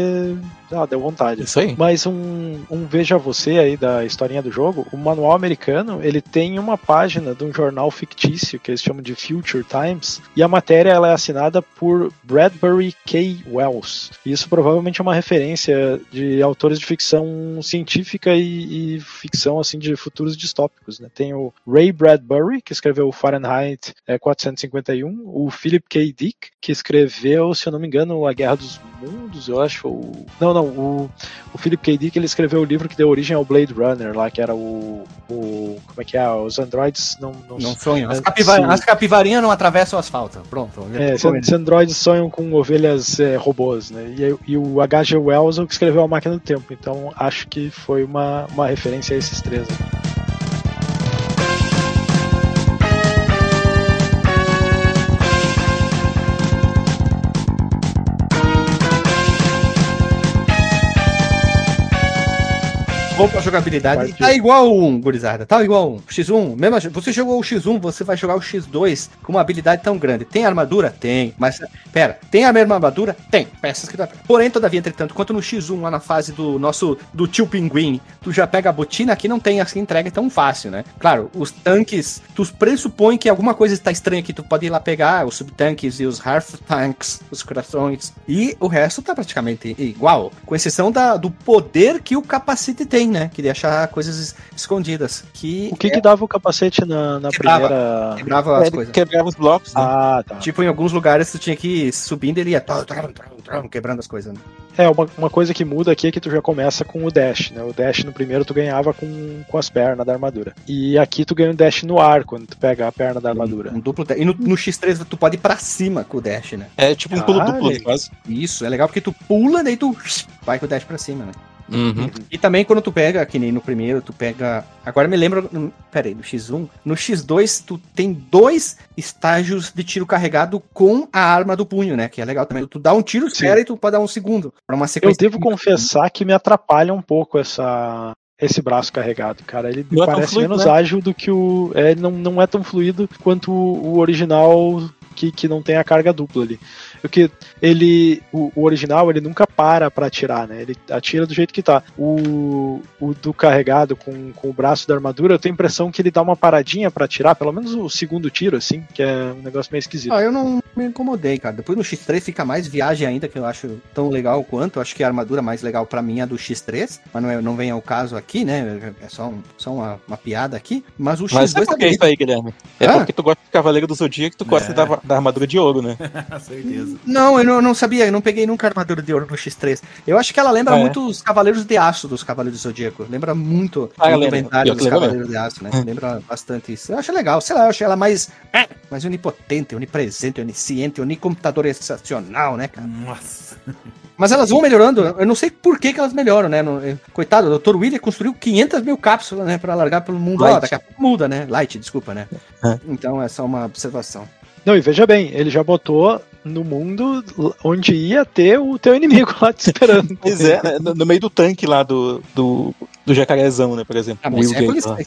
ah, deu vontade. Isso aí. Mas um, um veja você aí da historinha do jogo, o manual americano, ele tem uma página de um jornal fictício que eles chamam de Future Times, e a matéria ela é assinada por Bradbury K. Wells. Isso provavelmente é uma referência de autores de ficção científica e, e ficção assim de futuros distópicos. Né? Tem o Ray Bradbury, que escreveu Fahrenheit é, 451, o Philip K. Dick, que escreveu, se eu não me engano, A Guerra dos Mundos, eu acho. ou- Não, não, o, o Philip K. Dick ele escreveu o livro que deu origem ao Blade Runner, lá, que era o. o como é que é? Os androides não. não, Não sonho. As, É, sim. as capivarinhas não atravessam o asfalto. Pronto. É, se, se androides sonham com ovelhas é, robôs, né? E, e o H.G. Wells é o que escreveu A Máquina do Tempo, então acho que foi uma, uma referência a esses três. né? Vamos pra jogabilidade. Partiu. Tá igual um, gurizada. Tá igual um. X1, mesmo, você jogou o X1, você vai jogar o X2 com uma habilidade tão grande. Tem armadura? Tem. Mas, pera, tem a mesma armadura? Tem. Peças que dá. Porém, todavia, entretanto, quanto no X1, lá na fase do nosso, do tio Pinguim, tu já pega a botina, aqui não tem assim entrega tão fácil, né? Claro, os tanques, tu pressupõe que alguma coisa está estranha aqui, tu pode ir lá pegar os subtanques e os half tanks, os corações. E o resto tá praticamente igual, com exceção da, do poder que o capacete tem, né? Que deixa coisas es- escondidas. Que, O que, que dava o capacete na, na Quebrava. primeira. quebrava as Ele coisas. quebrava os blocos, né? Ah, tá. Tipo, em alguns lugares tu tinha que ir subindo e ele ia trum, trum, trum, trum, quebrando as coisas. Né? É, uma, uma coisa que muda aqui é que tu já começa com o dash, né? O dash no primeiro tu ganhava com, com as pernas da armadura. E aqui tu ganha um dash no ar, quando tu pega a perna da armadura. Um duplo dash. E no, no X3 tu pode ir pra cima com o dash, né? É tipo um pulo Caralho. duplo, quase. Isso, é legal porque tu pula, daí tu vai com o dash pra cima, né? Uhum. E também quando tu pega, que nem no primeiro, tu pega. Agora me lembro. hum, Pera aí, no X1. No X2, tu tem dois estágios de tiro carregado com a arma do punho, né? Que é legal também. Tu dá um tiro, Sim. espera e tu pode dar um segundo. Pra uma Eu sequência. devo confessar que me atrapalha um pouco essa esse braço carregado, cara. Ele Não é parece fluido, menos né? ágil do que o. É, ele não, não é tão fluido quanto o, o original que, que não tem a carga dupla ali. Porque ele. O, o original ele nunca para pra atirar, né? Ele atira do jeito que tá. O, o do carregado com, com o braço da armadura, eu tenho a impressão que ele dá uma paradinha pra atirar, pelo menos o segundo tiro, assim, que é um negócio meio esquisito. Ah, eu não me incomodei, cara. Depois no X3 fica mais viagem ainda, que eu acho tão legal quanto. Eu acho que a armadura mais legal pra mim é a do X3, mas não, é, não vem ao caso aqui, né? É só, um- só uma, uma piada aqui. Mas o Mas X2 é tá porque é isso aí, Guilherme. É Ah? porque tu gosta de Cavaleiro do Zodíaco e tu gosta É. da, da armadura de ouro, né? Certeza. Não, eu não, não sabia, eu não peguei nunca a armadura de ouro no X3. Eu acho que ela lembra Ah, é? muito os Cavaleiros de Aço dos Cavaleiros do Zodíaco. Lembra muito Ah, o inventário dos Cavaleiros de Aço, né? Lembra bastante isso. Eu acho legal, sei lá, eu acho ela mais, é, mais onipotente, onipresente, onisciente, onicomputador excepcional, né, cara? Nossa. Mas elas vão melhorando, eu não sei por que, que elas melhoram, né? Eh, Coitado, o Dr. William construiu 500 mil cápsulas, né, pra largar pelo mundo. Ó, Light. daqui a pouco muda, né? Light, desculpa, né? É. Então é só uma observação. Não, e veja bem, ele já botou no mundo onde ia ter o teu inimigo lá te esperando. Pois é, né? no, no meio do tanque lá do, do, do jacarezão, né, por exemplo. Ah, mas é,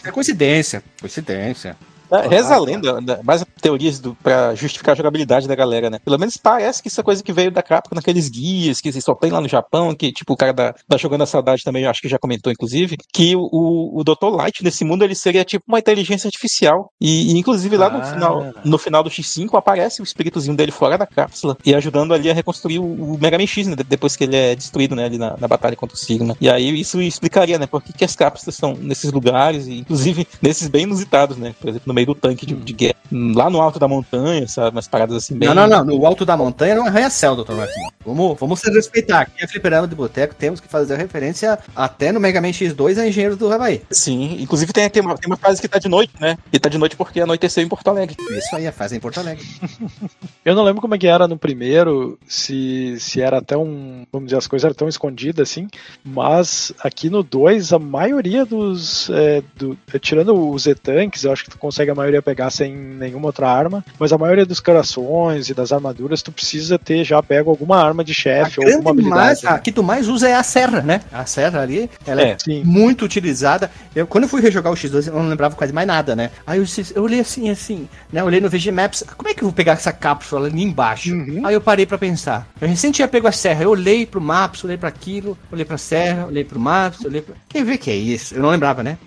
é coincidência. Coincidência. É, Reza a lenda, né, mais teorias do, pra justificar a jogabilidade da galera, né? Pelo menos parece que isso é coisa que veio da Capcom naqueles guias que só tem lá no Japão, que tipo o cara da, da Jogando a Saudade também, eu acho que já comentou, inclusive, que o, o, o Dr. Light nesse mundo ele seria tipo uma inteligência artificial. E, e, inclusive lá no, Ah. final, no final do X5 aparece o espíritozinho dele fora da cápsula e ajudando ali a reconstruir o, o Mega Man X, né? de- Depois que ele é destruído, né? Ali na, na batalha contra o Sigma. E aí isso explicaria, né? Por que, que as cápsulas estão nesses lugares, e inclusive nesses bem inusitados, né? Por exemplo, no meio do tanque de, de guerra, lá no alto da montanha, sabe? Umas paradas assim bem. Não, não, não. No alto da montanha não é arranha-céu, doutor Marquinhos. Vamos, vamos se respeitar. Aqui é fliperama de boteco, temos que fazer referência até no Mega Man X2 a Engenheiros do Havaí. Sim, inclusive tem, tem, uma, tem uma fase que tá de noite, né? E tá de noite porque anoiteceu em Porto Alegre. Isso aí, a fase em Porto Alegre. Eu não lembro como é que era no primeiro, se, se era até um. Vamos dizer, as coisas eram tão escondidas assim. Mas aqui no 2, a maioria dos. é, do- é, tirando os E-Tanks, eu acho que tu consegue a maioria pegar sem nenhuma outra arma. Mas a maioria dos corações e das armaduras, tu precisa ter já pego alguma arma de chefe ou alguma grande mais, habilidade. a que tu mais usa é a serra, né? A serra ali, ela é, É. Muito utilizada. Eu, quando eu fui rejogar o X2, eu não lembrava quase mais nada, né? Aí eu, disse- eu olhei assim, assim, né? Eu olhei no VG Maps, como é que eu vou pegar essa cápsula ali embaixo? Uhum. Aí eu parei pra pensar. Eu recém tinha pego a serra, eu olhei pro Maps, olhei pra aquilo, olhei pra serra, olhei pro Maps, olhei pra... Quer ver que é isso? Eu não lembrava, né?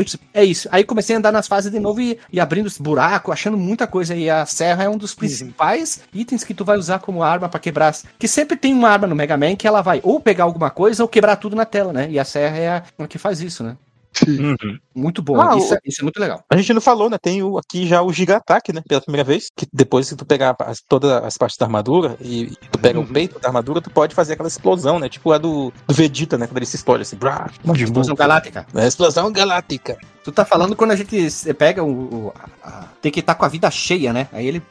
Eu disse, é isso. Aí comecei a andar nas fases de novo e, e abrindo buraco, achando muita coisa. E a serra é um dos principais itens que tu vai usar como arma pra quebrar. Que sempre tem uma arma no Mega Man que ela vai ou pegar alguma coisa ou quebrar tudo na tela, né? E a serra é a, a que faz isso, né? Muito bom. Ah, isso, o- é, isso é muito legal. A gente não falou, né? Tem o, aqui já o Giga Ataque, né? Pela primeira vez. Que depois que tu pegar as- todas as partes da armadura e, e tu pega o peito da armadura, tu pode fazer aquela explosão, né? Tipo a do, do Vegeta, né? Quando ele se explode assim. Brá, Explosão Galáctica. É, explosão galáctica. Tu tá falando quando a gente pega o. o- a- a- tem que estar com a vida cheia, né? Aí ele.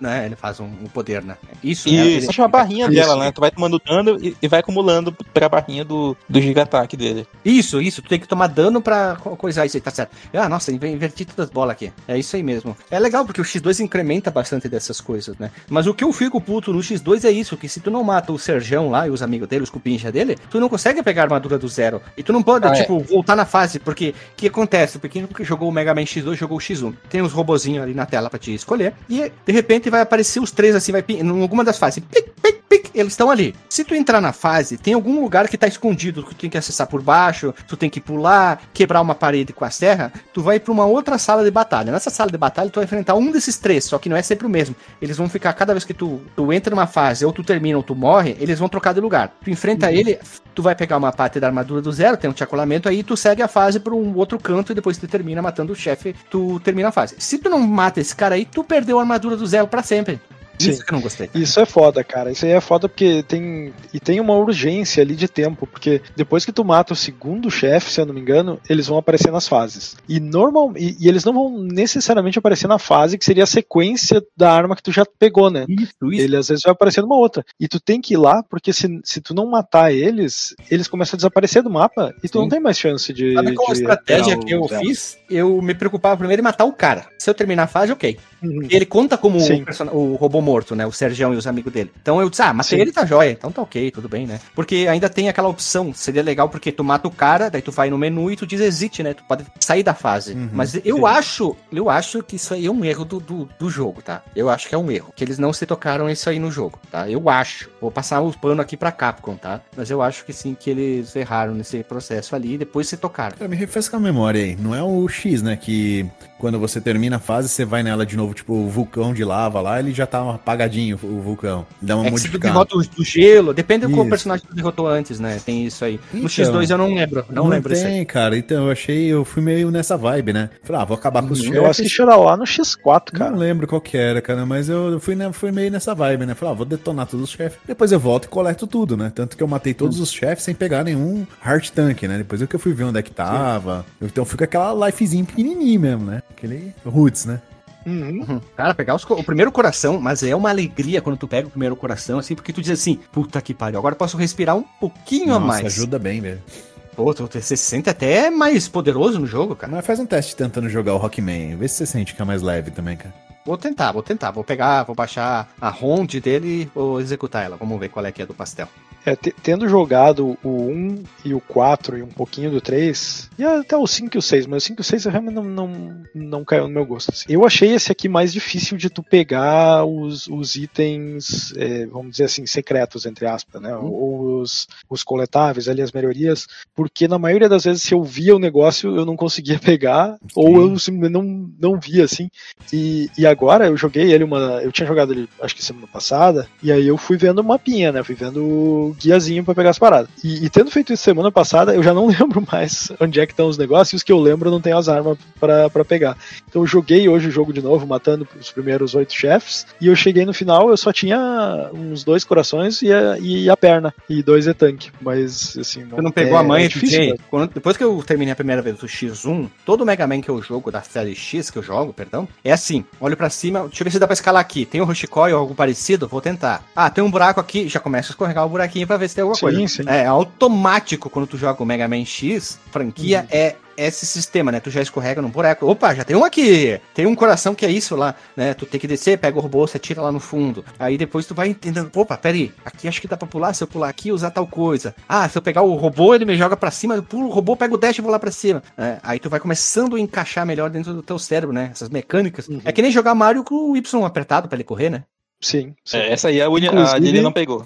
Né? Ele faz um, um poder, né? Isso, né? E Ele- isso chama a barrinha Isso. dela, né? Tu vai tomando dano e, e vai acumulando pra barrinha do, do Giga Ataque dele. Isso, isso. Tu tem que tomar dano pra co- coisar isso aí, tá certo. Ah, nossa, inver- inverti todas as bolas aqui. É isso aí mesmo. É legal porque o X2 incrementa bastante dessas coisas, né? Mas o que eu fico puto no X2 é isso, que se tu não mata o Serjão lá e os amigos dele, os cupincha dele, tu não consegue pegar a armadura do zero. E tu não pode, Ah, é. tipo, voltar na fase, porque o que acontece? Porque quem jogou o Mega Man X2 jogou o X1. Tem uns robozinhos ali na tela pra te escolher. E de repente vai aparecer os três assim, vai em alguma das fases. Pic, pic, pic, eles estão ali. Se tu entrar na fase, tem algum lugar que tá escondido, que tu tem que acessar por baixo, tu tem que pular, quebrar uma parede com a serra, tu vai pra uma outra sala de batalha. Nessa sala de batalha, tu vai enfrentar um desses três, só que não é sempre o mesmo. Eles vão ficar, cada vez que tu, tu entra numa fase, ou tu termina ou tu morre, eles vão trocar de lugar. Tu enfrenta ele, tu vai pegar uma parte da armadura do zero, tem um chacolamento aí, tu segue a fase pra um outro canto e depois tu termina matando o chefe, tu termina a fase. Se tu não mata esse cara aí, tu perdeu a armadura do zero pra sempre. Sim. Isso que eu não gostei. Isso é foda, cara. Isso aí é foda porque tem. E tem uma urgência ali de tempo. Porque depois que tu mata o segundo chefe, se eu não me engano, eles vão aparecer nas fases. E normal. E, e eles não vão necessariamente aparecer na fase que seria a sequência da arma que tu já pegou, né? Isso, isso. Ele às vezes vai aparecer numa outra. E tu tem que ir lá, porque se, se tu não matar eles, eles começam a desaparecer do mapa e tu Sim. não tem mais chance de. Sabe qual a de estratégia que eu fiz? Eu me preocupava primeiro em matar o cara. Se eu terminar a fase, ok. Uhum. Ele conta como o, o robô morto, né? O Sergião e os amigos dele. Então eu disse, ah, matei Sim. ele, tá jóia. Então tá ok, tudo bem, né? Porque ainda tem aquela opção. Seria legal porque tu mata o cara, daí tu vai no menu e tu diz exit, né? Tu pode sair da fase. Uhum, Mas eu sim. acho, eu acho que isso aí é um erro do, do, do jogo, tá? Eu acho que é um erro. Que eles não se tocaram isso aí no jogo, tá? Eu acho. Vou passar o pano aqui pra Capcom, tá? Mas eu acho que sim, que eles erraram nesse processo ali e depois se tocaram. Cara, me refresca a memória aí. Não é o X, né? Que quando você termina a fase, você vai nela de novo, tipo, o vulcão de lava lá, ele já tá apagadinho, o vulcão. Dá uma É que modificada. derrota o, gelo, depende do qual personagem tu derrotou antes, né? Tem isso aí. No Então. X2 eu não lembro, não, lembro isso aí. tem, cara. Então eu achei, eu fui meio nessa vibe, né? Falei, ah, vou acabar com os Uhum. Eu assisti era lá no X4, cara. Não lembro qual que era, cara, mas eu fui, né, fui meio nessa vibe, né? Falei, ah, vou detonar todos os chefes. Depois eu volto e coleto tudo, né? Tanto que eu matei todos os chefes sem pegar nenhum heart tank, né? Depois eu que eu fui ver onde é que tava. Então eu fui com aquela lifezinha pequenininha mesmo, né? Aquele roots, né? Uhum. Uhum. Cara, pegar os co- o primeiro coração, mas é uma alegria quando tu pega o primeiro coração, assim, porque tu diz assim, puta que pariu, agora eu posso respirar um pouquinho a mais. ajuda bem, velho. Pô, tu- você se sente até mais poderoso no jogo, cara. Mas faz um teste tentando jogar o Rockman. Vê se você sente que é mais leve também, cara. Vou tentar, vou tentar. Vou pegar, vou baixar a ROM dele e vou executar ela. Vamos ver qual é que é do pastel. É, te- tendo jogado o 1 e o 4 e um pouquinho do 3, e até o 5 e o 6, mas o 5 e o 6 realmente não, não, não caiu no meu gosto. assim. Eu achei esse aqui mais difícil de tu pegar os, os itens, é, vamos dizer assim, secretos, entre aspas, né? Ou os, os coletáveis ali, as melhorias, porque na maioria das vezes se eu via o negócio eu não conseguia pegar, ou eu simplesmente não, não via, assim. E, e agora eu joguei ele uma. Eu tinha jogado ele acho que semana passada, e aí eu fui vendo o mapinha, né? Fui vendo guiazinho pra pegar as paradas. E, e tendo feito isso semana passada, eu já não lembro mais onde é que estão os negócios, e os que eu lembro não tenho as armas pra pra pegar. Então eu joguei hoje o jogo de novo, matando os primeiros oito chefes, e eu cheguei no final, eu só tinha uns dois corações e a, e a perna, e dois E-Tank. Mas assim. Você não pegou é- a mãe, é difícil, DJ? né? Quando- depois que eu terminei a primeira vez o X1, todo o Mega Man que eu jogo, da série X que eu jogo, perdão, é assim: olho pra cima, deixa eu ver se dá pra escalar aqui. Tem um Hoshikoi ou algo parecido? Vou tentar. Ah, tem um buraco aqui, já começa a escorregar o buraquinho pra ver se tem alguma Sim, coisa. sim. É automático quando tu joga o Mega Man X, franquia, Uhum. é esse sistema, né? Tu já escorrega num buraco. Opa, já tem um aqui. Tem um coração que é isso lá, né? Tu tem que descer, pega o robô, você tira lá no fundo. Aí depois tu vai entendendo. Opa, peraí. Aqui acho que dá pra pular. Se eu pular aqui, usar tal coisa. Ah, se eu pegar o robô, ele me joga pra cima. Eu pulo o robô, pego o dash e vou lá pra cima. É, aí tu vai começando a encaixar melhor dentro do teu cérebro, né? Essas mecânicas. Uhum. É que nem jogar Mario com o Y apertado pra ele correr, né? Sim, sim. É, essa aí a, William, a Lilian não pegou.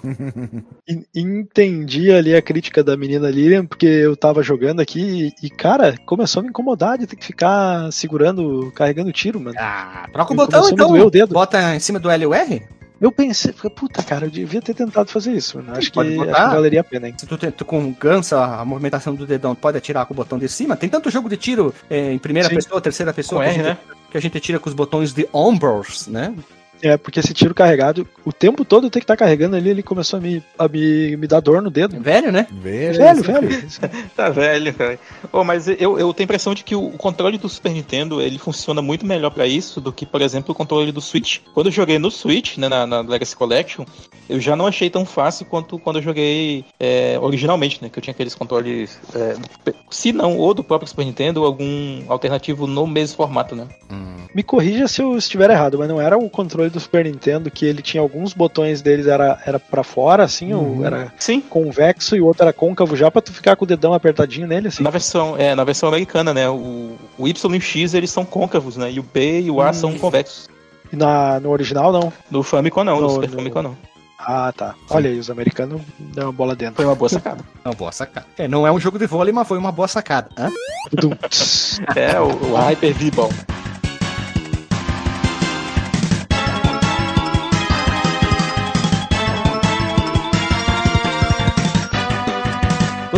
En- Entendi ali a crítica da menina Lilian, porque eu tava jogando aqui e, e, cara, começou a me incomodar de ter que ficar segurando, carregando tiro, mano. Ah, troca o botão a então. o dedo. Bota em cima do L e o R. Eu pensei, falei, puta, cara, eu devia ter tentado fazer isso, mano. Acho que, acho que valeria a pena, hein? Se tu, tu com gansa a movimentação do dedão, pode atirar com o botão de cima. Tem tanto jogo de tiro é, em primeira Sim. pessoa, terceira pessoa, Com que, a R, gente, né? que a gente tira com os botões de ombros, né? É, porque esse tiro carregado, o tempo todo eu tenho que estar carregando ali, ele começou a me, a me, me dar dor no dedo. Velho, né? Velho, isso. velho. Tá velho, cara. Ô, mas eu, eu tenho a impressão de que o controle do Super Nintendo ele funciona muito melhor pra isso do que, por exemplo, o controle do Switch. Quando eu joguei no Switch, né, na, na Legacy Collection, eu já não achei tão fácil quanto quando eu joguei é, originalmente, né? Que eu tinha aqueles controles, é, se não, ou do próprio Super Nintendo, ou algum alternativo no mesmo formato, né? Me corrija se eu estiver errado, mas não era o controle do Super Nintendo que ele tinha alguns botões deles era, era para fora, assim, ou era Sim. convexo e o outro era côncavo já pra tu ficar com o dedão apertadinho nele, assim. Na versão, é, na versão americana, né? O, o Y e o X eles são côncavos, né? E o B e o A Hum. são convexos. E na, no original, não. No Famicom não, no, No- Super no- Famicom não. Ah, tá. Olha aí, os americanos dão uma bola dentro. Foi uma boa sacada. Uma boa sacada. É, não é um jogo de vôlei, mas foi uma boa sacada. Hã? É, o, o Hyper V-Ball.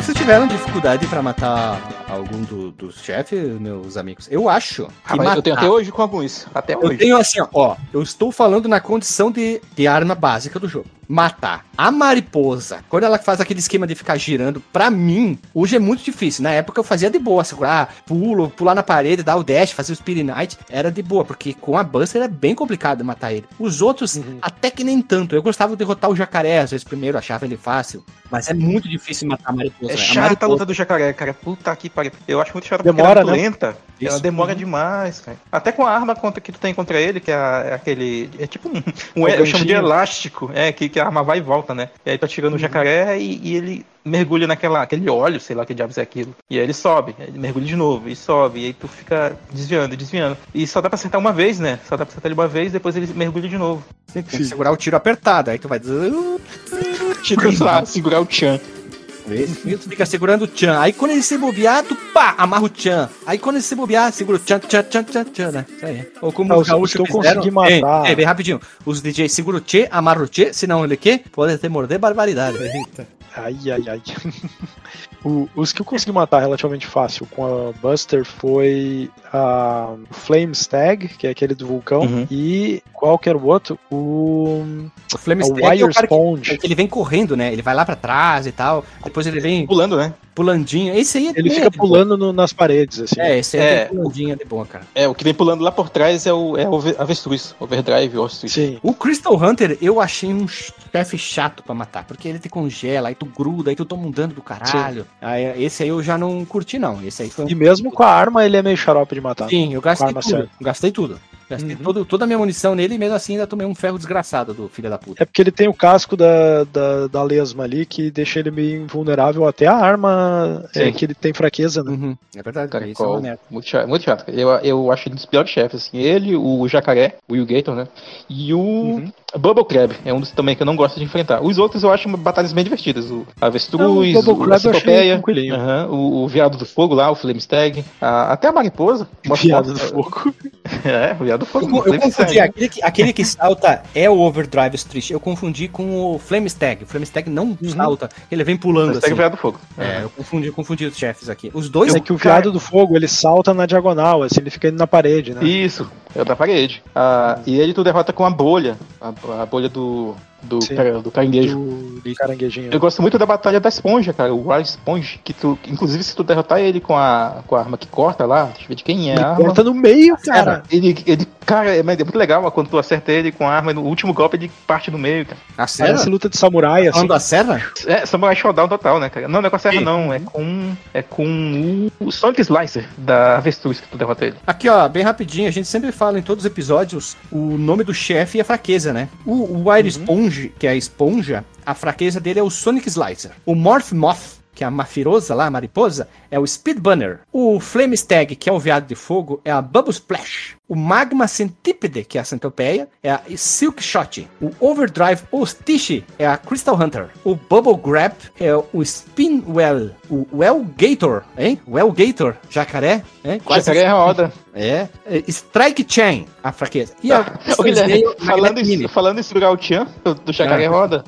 Vocês tiveram dificuldade pra matar algum do- dos chefes, meus amigos? Eu acho. que Ah, mas eu tenho matar- até hoje com alguns. Até Eu hoje. tenho assim, ó, ó, eu estou falando na condição de, de arma básica do jogo. Matar a mariposa, quando ela faz aquele esquema de ficar girando, pra mim, hoje é muito difícil. Na época eu fazia de boa, segurar, pulo, pular na parede, dar o dash, fazer o Spirit Knight, era de boa, porque com a Buster era bem complicado matar ele. Os outros, Uhum. até que nem tanto. Eu gostava de derrotar o jacaré, às vezes primeiro, achava ele fácil, mas é muito difícil matar a mariposa. É né? A chata a mariposa- luta do jacaré, cara. Puta que pariu. Eu acho muito chata Demora, porque ela é né? lenta. Ela Isso. demora demais, cara. Até com a arma contra, que tu tem contra ele, que é, a- é aquele. É tipo um. um eu chamo de elástico, é, que, que a arma vai e volta, né? E aí tá tirando o jacaré e, e ele mergulha naquela aquele óleo, sei lá que diabos é aquilo. E aí ele sobe, ele mergulha de novo, e sobe, e aí tu fica desviando, desviando. E só dá pra acertar uma vez, né? Só dá pra acertar ele uma vez, depois ele mergulha de novo. Tem que segurar o tiro apertado, aí tu vai dizer. Segurar, segurar o Tu fica segurando o Chan. Aí quando ele se bobear, tu pá, amarra o Chan. Aí quando ele se bobear, segura o Chan, Chan, Chan, Chan, Chan, né? Isso aí. Ou como Ah, os os- os gaúchos que eu fizeram. consegui matar. Ei, ei, bem rapidinho. Os DJs segura o Tchê, amarra o Tchê, senão ele quê? Pode até morder barbaridade. Ai, ai, ai. O- os que eu consegui matar relativamente fácil com a Buster foi a o Flame Stag, que é aquele do vulcão, Uhum. e qual que era o outro? O, O Flame o Stag é o Wire que, Sponge. que ele vem correndo, né? Ele vai lá pra trás e tal. Depois ele vem Pulando, né? pulandinho. Esse aí é Ele fica boa. pulando no- nas paredes, assim. É, esse aí É. é, pulandinho de boa, cara. É, o que vem pulando lá por trás é o, é o ave- avestruz, overdrive, ostrich. Sim. O Crystal Hunter eu achei um chefe chato pra matar, porque ele te congela, aí tu gruda, aí tu toma um dano do caralho. Aí, esse aí eu já não curti, não. Esse aí foi um E mesmo com a arma, ele é meio xarope de matar. Sim, eu gastei tudo. certa. Gastei tudo. Gastei todo, toda a minha munição nele e mesmo assim ainda tomei um ferro desgraçado do filho da puta. É porque ele tem o casco da, da, da lesma ali que deixa ele meio invulnerável até a arma é, que ele tem fraqueza, né? Uhum. É verdade, cara. Isso é Caracol, uma merda. muito chato, muito chato. Eu, eu acho ele um dos piores chefes, assim. Ele, o jacaré, o Will Gator, né? E o Uhum. Bubble Crab, é um dos também que eu não gosto de enfrentar. Os outros eu acho batalhas bem divertidas. O Não, o Avestruz, Bubble o, eu achei Centopeia, tranquilinho. aham, o, o Viado do Fogo lá, o Flamestag, a- até a Mariposa. Viado do fogo. É, o Viado do Fogo. Eu, eu confundi, aquele que, aquele que salta é o Overdrive Street. Eu confundi com o Flamestag. O Flamestag não salta, ele vem pulando Flamestag é assim. Viado do Fogo. É, eu confundi, eu confundi os chefes aqui. Os dois. É que o viado do fogo ele salta na diagonal, assim, ele fica indo na parede, né? Isso, é o da parede. Ah, e ele tu derrota com a bolha, a, a bolha do, do, cara- do caranguejo. Do, do caranguejinho. Eu gosto muito da batalha da esponja, cara, o Wild Sponge, que tu, inclusive se tu derrotar ele com a, com a arma que corta lá, deixa eu ver de quem é Ele a arma. corta no meio, cara. Ele, ele, cara, é, é muito legal quando tu acerta ele com a arma e no último golpe ele parte no meio, cara. A serra? Parece luta de samurai, assim. Falando da serra? É Samurai Showdown total, né, cara? Não, não é com a serra, Sim. não, é com. É com o Sonic Slicer da Avestruz que tu derrota ele. Aqui, ó, bem rapidinho, a gente sempre fala em todos os episódios o nome do chefe e a fraqueza, né? O, o Wire Sponge, que é a esponja, a fraqueza dele é o Sonic Slicer. O Morph Moth, que é a mafirosa lá, a mariposa, é o Speed Bunner. O Flame Stag, que é o veado de fogo, é a Bubble Splash. O Magma Centipede, que é a centopeia, é a Silk Shot. O Overdrive Ostiche é a Crystal Hunter. O Bubble Grab é o Spinwell. O Well Gator, hein? Well Gator, jacaré, hein? Quase Jacaré roda. é, é, Strike Chain, a fraqueza. E a Ô, Guilherme, falando, Mini. falando em segurar o Tchan, do, do Jacaré roda.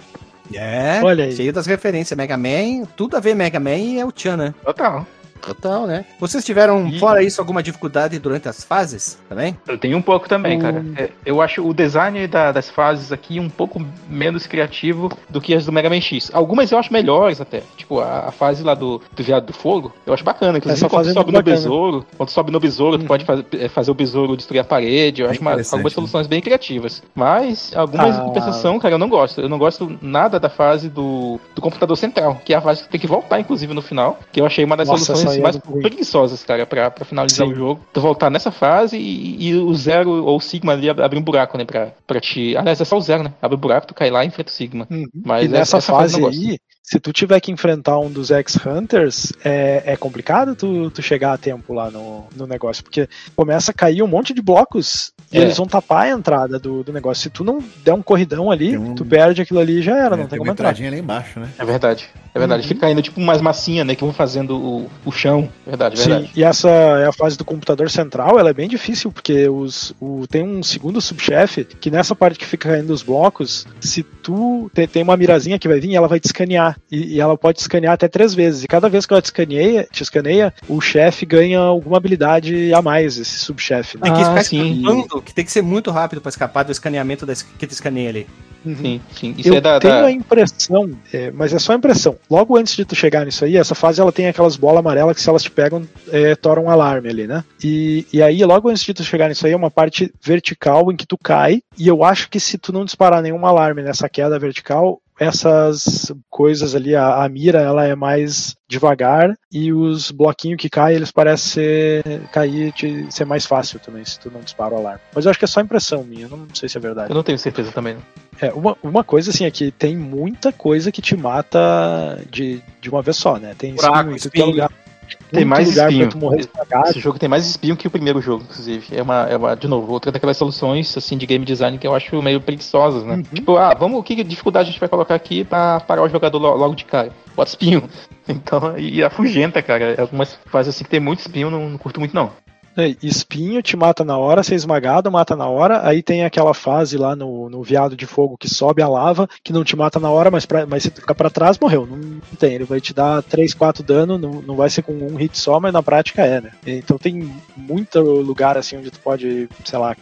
É, Olha aí. cheio das referências. Mega Man, tudo a ver Mega Man e é o Chan, né? Total. Total, né? Vocês tiveram, E- fora isso, alguma dificuldade durante as fases também? Eu tenho um pouco também, O- cara. É, Eu acho o design da- das fases aqui um pouco menos criativo do que as do Mega Man X. Algumas eu acho melhores até. Tipo, a, a fase lá do, do Viado do Fogo, eu acho bacana. Inclusive, Essa quando é sobe no bacana. besouro, quando sobe no besouro, tu pode fazer, é, fazer o besouro destruir a parede. Eu Bem acho uma- algumas né? soluções bem criativas. Mas algumas, Ah. compensação, cara, eu não gosto. Eu não gosto nada da fase do, do computador central, que é a fase que tem que voltar, inclusive, no final. Que eu achei uma das Nossa, soluções é mais preguiçosas, cara, pra, pra finalizar Sim. o jogo. Tu voltar nessa fase e, e o Zero ou o Sigma ali ab- abre um buraco, né? Pra, pra te. Aliás, é só o Zero, né? Abre um buraco, tu cai lá e enfrenta o Sigma. Uhum. Mas e nessa essa fase fase aí, se tu tiver que enfrentar um dos X-Hunters, é, é complicado tu, tu chegar a tempo lá no, no negócio, porque começa a cair um monte de blocos e É. eles vão tapar a entrada do, do negócio. Se tu não der um corridão ali, um- tu perde aquilo ali e já era, É, não tem tem como uma entrar. entradinha ali embaixo, né? É verdade. É verdade. Fica caindo tipo umas massinhas, né? Que vão fazendo o, o chão. Verdade, Sim, verdade. e essa é a fase do computador central, ela é bem difícil, porque os, o, tem um segundo subchefe que nessa parte que fica caindo os blocos, se tu tem, tem uma mirazinha que vai vir, ela vai te escanear. E, e ela pode te escanear até três vezes. E cada vez que ela te escaneia, te escaneia o chefe ganha alguma habilidade a mais, esse subchefe. Né? Tem que Ah, sim. escapando, que tem que ser muito rápido pra escapar do escaneamento das, que te escaneia ali. Sim, sim. Isso eu é da. tenho da- a impressão, é, mas é só impressão. Logo antes de tu chegar nisso aí, essa fase ela tem aquelas bolas amarelas que se elas te pegam, é, toram um alarme ali, né? E, e aí, logo antes de tu chegar nisso aí, é uma parte vertical em que tu cai, e eu acho que se tu não disparar nenhum alarme nessa queda vertical, essas coisas ali, a, a mira, ela é mais devagar, e os bloquinhos que caem, eles parecem ser, cair, te, ser mais fácil também, se tu não dispara o alarme. Mas eu acho que é só impressão minha, não sei se é verdade. Eu não tenho certeza também. não. É, uma, uma coisa assim é que tem muita coisa que te mata de, de uma vez só, né? Tem Buraco, espinho em tudo que é lugar. Tem mais espinho. Esse jogo tem mais espinho que o primeiro jogo, inclusive. É uma, é uma, de novo, outra daquelas soluções assim de game design que eu acho meio preguiçosas, né? Uhum. Tipo, ah, vamos, que dificuldade a gente vai colocar aqui pra parar o jogador lo- logo de cara? Bota espinho. Então, e afugenta, cara. Algumas fases assim que tem muito espinho, não, não curto muito, não. É, Espinho te mata na hora, ser esmagado, mata na hora. Aí tem aquela fase lá no, no viado de fogo que sobe a lava, que não te mata na hora, mas, pra, mas se tu ficar pra trás, morreu. Não, não tem. Ele vai te dar 3, 4 dano, não, não vai ser com um hit só, mas na prática é, né? Então tem muito lugar assim onde tu pode, sei lá,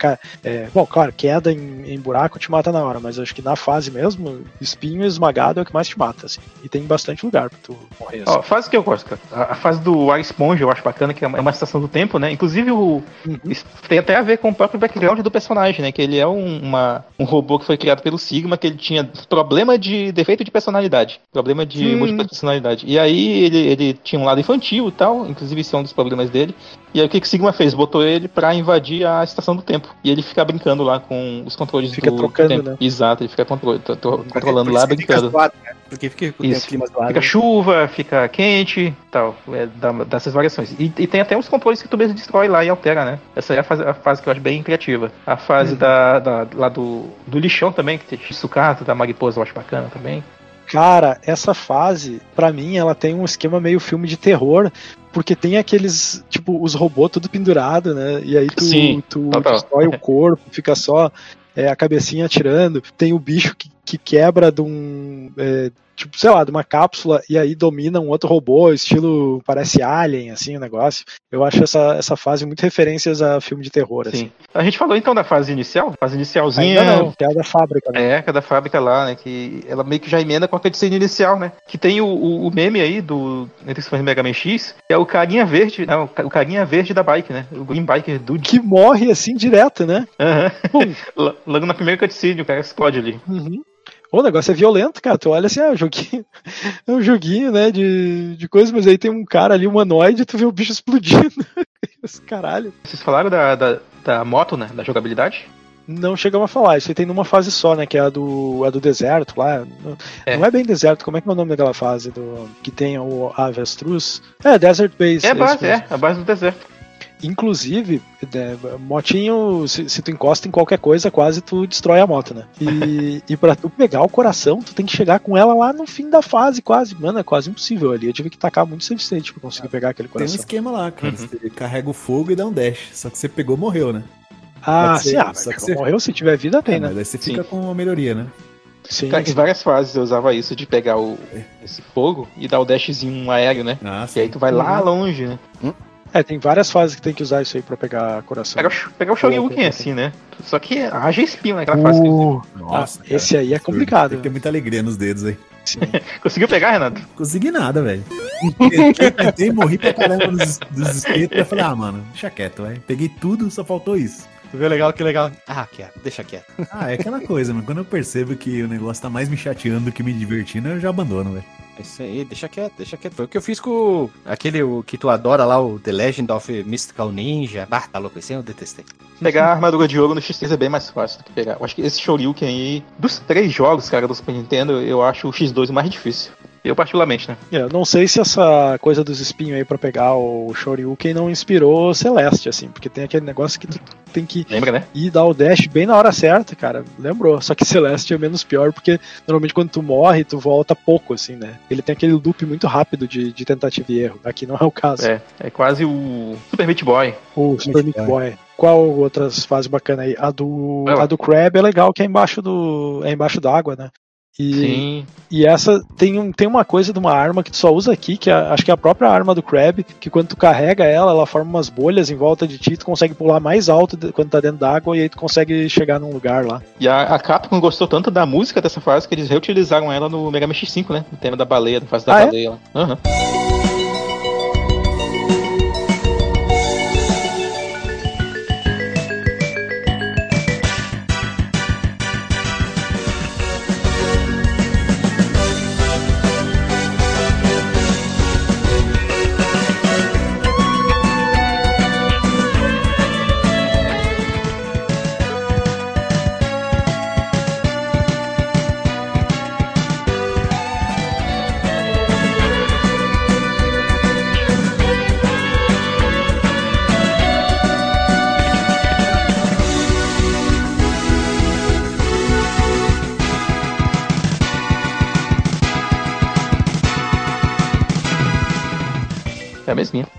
é, bom, claro, queda em, em buraco te mata na hora, mas acho que na fase mesmo, espinho esmagado é o que mais te mata, assim. E tem bastante lugar pra tu morrer, assim. Ó, fase que eu gosto, cara. A, a fase do Ar Esponja eu acho bacana, que é uma, é uma estação do tempo, né? Inclusive, inclusive, o, isso tem até a ver com o próprio background do personagem, né? Que ele é um, uma, um robô que foi criado pelo Sigma, que ele tinha problema de defeito de personalidade. Problema de Hum. múltipla personalidade. E aí ele, ele tinha um lado infantil e tal, inclusive esse é um dos problemas dele. E aí o que, que o Sigma fez? Botou ele pra invadir a estação do tempo. E ele fica brincando lá com os controles Fica do, do trocando, tempo. né? Exato, ele fica contro- to- to- controlando lá, brincando. zoado, né? Porque fica Isso. clima zoado. Fica chuva, fica quente e tal. É, dá, dessas variações. E, e tem até uns controles que tu mesmo destrói lá e altera, né? Essa é a fase, a fase que eu acho bem criativa. A fase da, da- lá do, do lixão também, que tem sucata, da mariposa eu acho bacana também. Cara, essa fase, pra mim, ela tem um esquema meio filme de terror, porque tem aqueles, tipo, os robôs tudo pendurado, né? E aí tu, Sim, tu total. destrói o corpo, fica só é, a cabecinha atirando. Tem o bicho que, que quebra de um. é, tipo, sei lá, de uma cápsula e aí domina um outro robô, estilo parece Alien, assim, o negócio. Eu acho essa, essa fase muito referências a filme de terror, assim. Sim. A gente falou então da fase inicial, fase inicialzinha. Ainda não, que é a da fábrica, né? É, que é da fábrica lá, né? Que ela meio que já emenda com a cutscene inicial, né? Que tem o, o, o meme aí do. Entre os fãs do Mega Man X, que é o carinha verde, não, o ca- o carinha verde da bike, né? O Green Biker Dude. Que morre assim direto, né? L- Logo na primeira cutscene, o cara explode ali. Uhum. O negócio é violento, cara. Tu olha assim, ah, é um joguinho, é um joguinho, né, de, de coisa, mas aí tem um cara ali, humanoide, e tu vê o bicho explodindo. Esse Caralho. Vocês falaram da, da, da moto, né? Da jogabilidade? Não chegamos a falar, isso aí tem numa fase só, né, que é a do, a do deserto lá. Não É. não é bem deserto, como é que é o nome daquela fase do que tem o avestruz? É, Desert Base. É a base, é, a base do deserto. Inclusive, é, motinho, se, se tu encosta em qualquer coisa, quase tu destrói a moto, né? E, e pra tu pegar o coração, tu tem que chegar com ela lá no fim da fase, quase. Mano, é quase impossível ali. Eu tive que tacar muito state pra conseguir pegar aquele Tem um coração. esquema lá, cara. Uhum. Você carrega o fogo e dá um dash. Só que você pegou, morreu, né? Ah, que sim, ah, só que você- morreu se tiver vida, tem, É, né? mas aí você Sim. fica com uma melhoria, né? Sim, Cara, em várias fases eu usava isso de pegar o, esse fogo e dar o dashzinho aéreo, né? Ah, E aí tu vai lá longe, né? É, tem várias fases que tem que usar isso aí pra pegar coração. Pegar o, pegar o Shoryuken assim, né? Só que haja espinho naquela fase. Uh, Nossa, ah, esse aí é complicado. Tem que ter muita alegria nos dedos aí. Conseguiu pegar, Renato? Consegui nada, velho. Tentei, tentei, morri pra caramba nos, dos espetos. Eu falei, ah, mano, deixa quieto, vai. Peguei tudo, só faltou isso. Tu viu legal, que legal. Ah, quieto, deixa quieto. Ah, é aquela coisa, mano. Quando eu percebo que o negócio tá mais me chateando do que me divertindo, eu já abandono, velho. Isso aí, deixa quieto, deixa quieto. Foi o que eu fiz com aquele o que tu adora lá, o The Legend of Mystical Ninja. Bah, tá louco, esse eu detestei. Pegar a armadura de ouro no X3 é bem mais fácil do que pegar. Eu acho que esse Shoryuken aí, dos três jogos, cara, do Super Nintendo, eu acho o X2 o mais difícil. Eu particularmente, né? É, não sei se essa coisa dos espinhos aí pra pegar o Shoryuken não inspirou Celeste, assim, porque tem aquele negócio que tu tem que Lembra, né? ir dar o dash bem na hora certa, cara. Lembrou. Só que Celeste é menos pior, porque normalmente quando tu morre, tu volta pouco, assim, né? Ele tem aquele loop muito rápido de, de tentativa e erro. Aqui não é o caso. É, é quase o Super Meat Boy. O Super Meat Boy. Qual outras fases bacanas aí? A do, a do Crab é legal, que é embaixo do é embaixo d'água, né? E, Sim. e essa tem, um, tem uma coisa de uma arma que tu só usa aqui, que é, acho que é a própria arma do Crab, que quando tu carrega ela, ela forma umas bolhas em volta de ti, tu consegue pular mais alto quando tá dentro d'água e aí tu consegue chegar num lugar lá. E a, a Capcom gostou tanto da música dessa fase que eles reutilizaram ela no Mega Man X5, né? O tema da baleia, da fase da Ah, é? baleia lá. Aham. É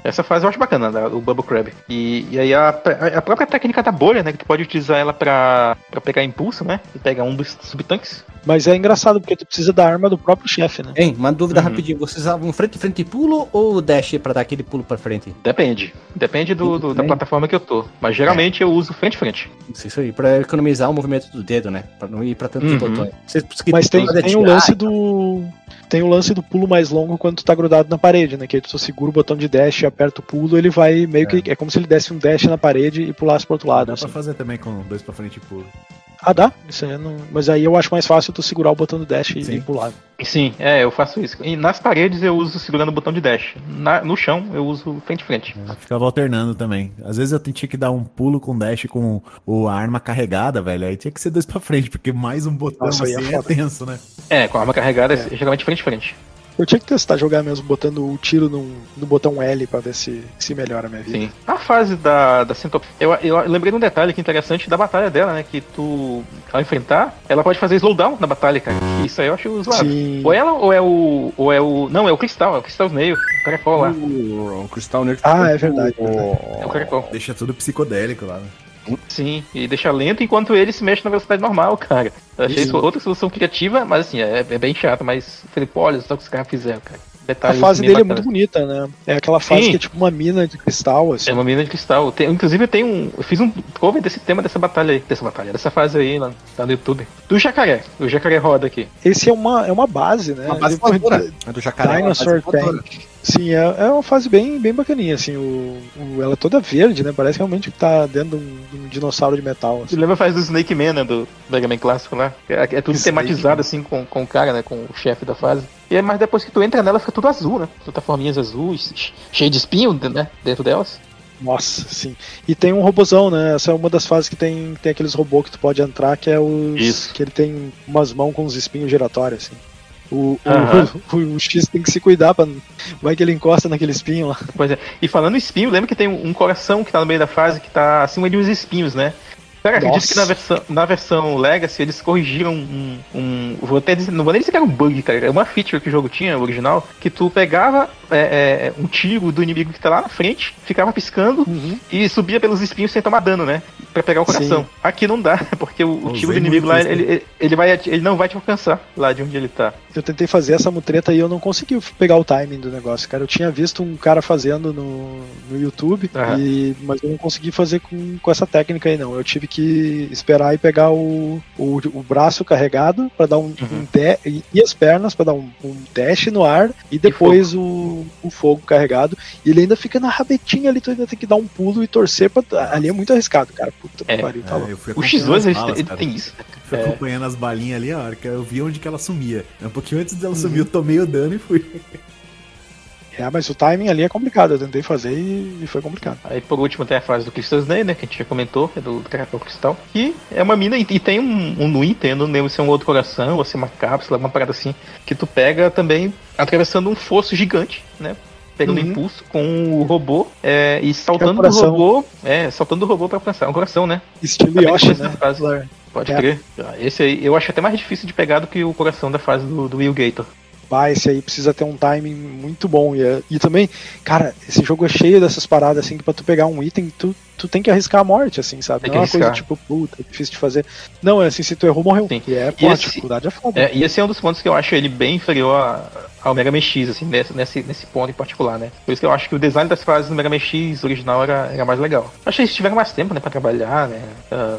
Essa fase eu acho bacana, da- o Bubble Crab. E, e aí a, a própria técnica da bolha, né? Que tu pode utilizar ela pra, pra pegar impulso, né? E pegar um dos subtanques. Mas é engraçado, porque tu precisa da arma do próprio chefe, né? Hein, uma dúvida Uhum. rapidinho. Vocês usavam frente frente pulo ou dash pra dar aquele pulo pra frente? Depende. Depende do, do- da plataforma que eu tô. Mas geralmente eu uso frente-frente. Isso aí, pra economizar o movimento do dedo, né? Pra não ir pra tantos Uhum. botões. Vocês, que Mas tem, tem o atirar, lance do. Tem o lance do pulo mais longo quando tu tá grudado na parede, né? Que aí tu só segura o botão de dash e aperta o pulo, ele vai meio que. É como se ele desse um dash na parede e pulasse pro outro lado. Dá assim. pra fazer também com dois pra frente e pulo. Ah, dá? Isso aí não... Mas aí eu acho mais fácil tu segurar o botão do dash e- Sim. e pular. Sim, é, eu faço isso. E nas paredes eu uso segurando o botão de dash. Na- no chão eu uso frente a frente. Eu ficava alternando também. Às vezes eu tinha que dar um pulo com dash com o, a arma carregada, velho. Aí tinha que ser dois pra frente, porque mais um botão Nossa, aí é assim é, foda. tenso, né? É, com a arma carregada, é. geralmente frente a frente. Eu tinha que testar jogar mesmo, botando o tiro no, no botão L pra ver se, se melhora a minha vida. Sim. A fase da, da Centop... eu, eu lembrei de um detalhe que é interessante da batalha dela, né? Que tu, ao enfrentar, ela pode fazer slowdown na batalha, cara. Isso aí eu acho zoado. Sim. Ou ela, ou é o. Ou é o. Não, é o Cristal, é o Cristal Snail. O caracol lá. O, o Crystal Nerd. Ah, é verdade, O- É o caracol. Deixa tudo psicodélico lá. né? Sim, e deixa lento enquanto ele se mexe na velocidade normal, cara. Eu achei isso outra solução criativa, mas assim, é, é bem chato, mas falei, pô, olha só o que os caras fizeram, cara. A Detalhes fase bem dele é muito bonita, né? É aquela fase Sim. que é tipo uma mina de cristal, assim. É uma mina de cristal. Tem- inclusive tem um. Eu fiz um cover desse tema dessa batalha aí. Dessa batalha, dessa fase aí lá, lá no YouTube. Do jacaré. O jacaré roda aqui. Esse é uma, é uma base, né? Uma base Ele- voadora. É do jacaré. Dinosaur. Tank. Sim, é, é uma fase bem, bem bacaninha, assim. O, o- ela é toda verde, né? Parece realmente que tá dentro de um, de um dinossauro de metal. Você Assim. lembra a fase do Snake Man, né? Do Mega Man clássico lá? É, é tudo Snake tematizado assim com, com o cara, né? Com o chefe da fase. E é mas depois que tu entra nela, fica tudo azul, né? Plataforminhas azuis, cheio de espinho, né? Dentro delas. Nossa, sim. E tem um robozão, né? Essa é uma das fases que tem, tem aqueles robôs que tu pode entrar, que é os. Isso. Que ele tem umas mãos com uns espinhos giratórios, assim. O, o- Aham. o, o X tem que se cuidar pra. Vai que ele encosta naquele espinho lá. Pois é. E falando em espinho, lembra que tem um, um coração que tá no meio da fase que tá acima de uns espinhos, né? Cara, acredito que na versão, na versão Legacy eles corrigiram um, um. Vou até dizer, não vou nem dizer que era um bug, cara. Era uma feature que o jogo tinha, o original, que tu pegava é, é, um tiro do inimigo que tá lá na frente, ficava piscando Uhum. e subia pelos espinhos sem tomar dano, né? Pra pegar o coração. Sim. Aqui não dá, porque o, tiro do inimigo lá, ele, ele, ele vai, ele não vai te alcançar lá de onde ele tá. Eu tentei fazer essa mutreta e eu não consegui pegar o timing do negócio, cara. Eu tinha visto um cara fazendo no, no YouTube, Aham. e, mas eu não consegui fazer com, com essa técnica aí, não. Eu tive que esperar e pegar o, o, o braço carregado para dar um, Uhum. um da- e, e as pernas para dar um, um dash no ar e depois o, o fogo carregado. E ele ainda fica na rabetinha ali, tu ainda tem que dar um pulo e torcer pra. Ali é muito arriscado, cara. Puta É. que pariu, tá É, O acompanhando X2 as ele, balas, ele tem isso. Fui É. acompanhando as balinhas ali, a hora que eu vi onde que ela sumia. Um pouquinho antes Uhum. dela sumir, eu tomei o dano e fui. É, mas o timing ali é complicado. Eu tentei fazer e, foi complicado. Aí por último tem a fase do Crystal Snake, né? Que a gente já comentou, é do, do Caracol Cristal. Que é uma mina e, e tem um, um no lembro se é um outro coração ou se é uma cápsula, uma parada assim, que tu pega também atravessando um fosso gigante, né? Pegando Uhum. impulso com o robô é, e saltando do coração. robô. É, saltando do robô pra alcançar. É um coração, né? Estilo Yoshi, né? fase. Pode É. crer. Ah, Esse aí eu acho até mais difícil de pegar do que o coração da fase do, do Will Gator. Bah, esse aí precisa ter um timing muito bom. E, é- e também, cara, esse jogo é cheio dessas paradas assim que pra tu pegar um item, tu, tu tem que arriscar a morte, assim, sabe? Tem Não é uma coisa tipo, puta, é difícil de fazer. Não, é assim, se tu errou, morreu. Sim. E é, E pô, a esse- dificuldade é foda. É, e esse é um dos pontos que eu acho ele bem inferior a- ao Mega Man X, assim, nesse, nesse, nesse ponto em particular, né? Por isso que eu acho que o design das fases do Mega Man X original era, era mais legal. Acho que eles tiveram mais tempo, né, pra trabalhar, né? ah,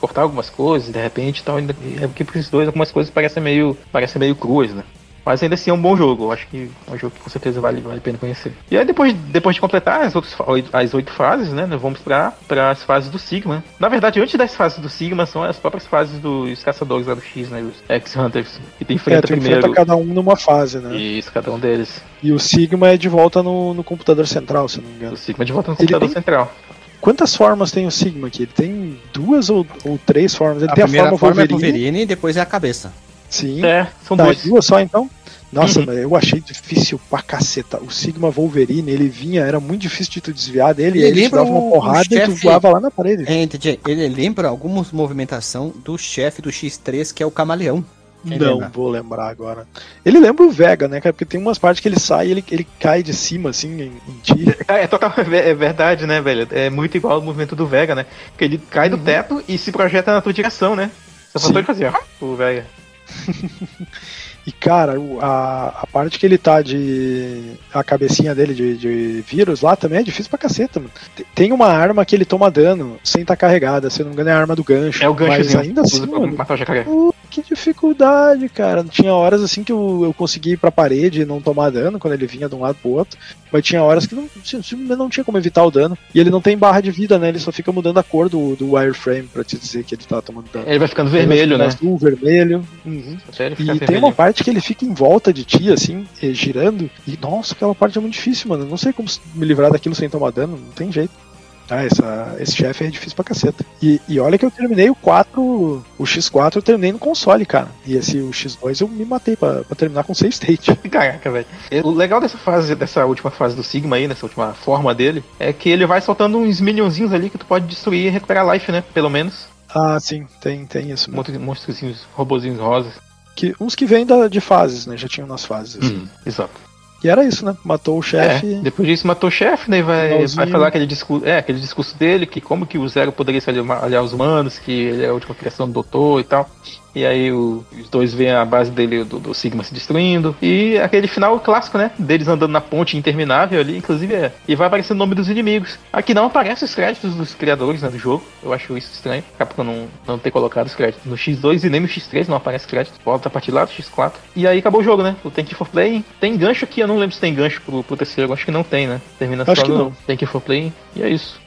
cortar algumas coisas, de repente, e tal. ainda- É porque pros dois algumas coisas parecem meio, parecem meio cruas, né? Mas ainda assim é um bom jogo, eu acho que é um jogo que com certeza vale, vale a pena conhecer. E aí depois, depois de completar as, outras, as oito fases, né, nós vamos para as fases do Sigma. Na verdade, antes das fases do Sigma são as próprias fases dos caçadores lá do X, né, os X-Hunters, que tu É, enfrenta tu enfrenta primeiro. cada um numa fase, né? Isso, cada um deles. E o Sigma é de volta no, no computador central, se não me engano. O Sigma de volta no Ele computador tem- central. Quantas formas tem o Sigma aqui? Ele tem duas ou, ou três formas. Ele A tem a primeira forma forma é Wolverine. Wolverine e depois é a cabeça. Sim. É, são Tá, dois. duas só então? Nossa, Uhum. eu achei difícil pra caceta. O Sigma Wolverine, ele vinha, era muito difícil de tu desviar dele, Ele ele, dava uma o- o porrada e tu chefe- voava lá na parede. É, entendi. Ele lembra algumas movimentação do chefe do X3, que é o camaleão. Quem Não lembra? vou lembrar agora. Ele lembra o Vega, né, cara? Porque tem umas partes que ele sai e ele, ele cai de cima, assim, em, em ti. É, é total, é verdade, né, velho? É muito igual ao movimento do Vega, né? Porque ele cai do teto e se projeta na tua direção, né? Só faltou ele fazer, ó, o Vega. E, cara, a, a parte que ele tá de. A cabecinha dele de, de vírus lá também é difícil pra caceta, mano. Te- Tem uma arma que ele toma dano sem estar carregada, se não me engano é a arma do gancho. É o gancho Mas ainda assim, mano. Que dificuldade, cara. Tinha horas assim que eu, eu conseguia ir pra parede e não tomar dano quando ele vinha de um lado pro outro. Mas tinha horas que não, simplesmente não tinha como evitar o dano. E ele não tem barra de vida, né? Ele só fica mudando a cor do, do wireframe pra te dizer que ele tá tomando dano. Ele vai ficando vermelho, né? Azul, vermelho. Uhum. E fica tem vermelho. uma parte que ele fica em volta de ti, assim, eh, girando. E nossa, aquela parte é muito difícil, mano. Eu não sei como me livrar daquilo sem tomar dano, não tem jeito. Ah, essa, esse chefe é difícil pra caceta. E, e olha que eu terminei o 4, o X4 eu terminei no console, cara. E esse o X2 eu me matei pra, pra terminar com save state. Caraca, velho. O legal dessa fase, dessa última fase do Sigma aí, nessa última forma dele, é que ele vai soltando uns minionzinhos ali que tu pode destruir e recuperar life, né? Pelo menos. Ah, sim, tem, tem isso mesmo. Monstro- Monstrozinhos, robozinhos rosas. Que, uns que vêm da- de fases, né? Já tinham nas fases. assim. Exato. E era isso, né? Matou o chefe. É, depois disso matou o chefe, né? e Vai, Finalzinho. vai falar aquele discurso, é, aquele discurso dele, que como que o Zero poderia se aliar aos humanos, que ele é a última criação do doutor e tal. E aí o- os dois veem a base dele, do, do Sigma, se destruindo. E aquele final clássico, né? Deles andando na ponte interminável ali, inclusive é. E vai aparecer o nome dos inimigos. Aqui não aparece os créditos dos criadores né, do jogo. Eu acho isso estranho. Capcom não, não ter colocado os créditos no X2 e nem no X3 não aparece crédito. Volta a partir lá do X4. E aí acabou o jogo, né? O Thank You for Playing. Tem gancho aqui, eu não lembro se tem gancho pro, pro terceiro. Acho que não tem, né? Termina Acho só que no You for Playing. E é isso.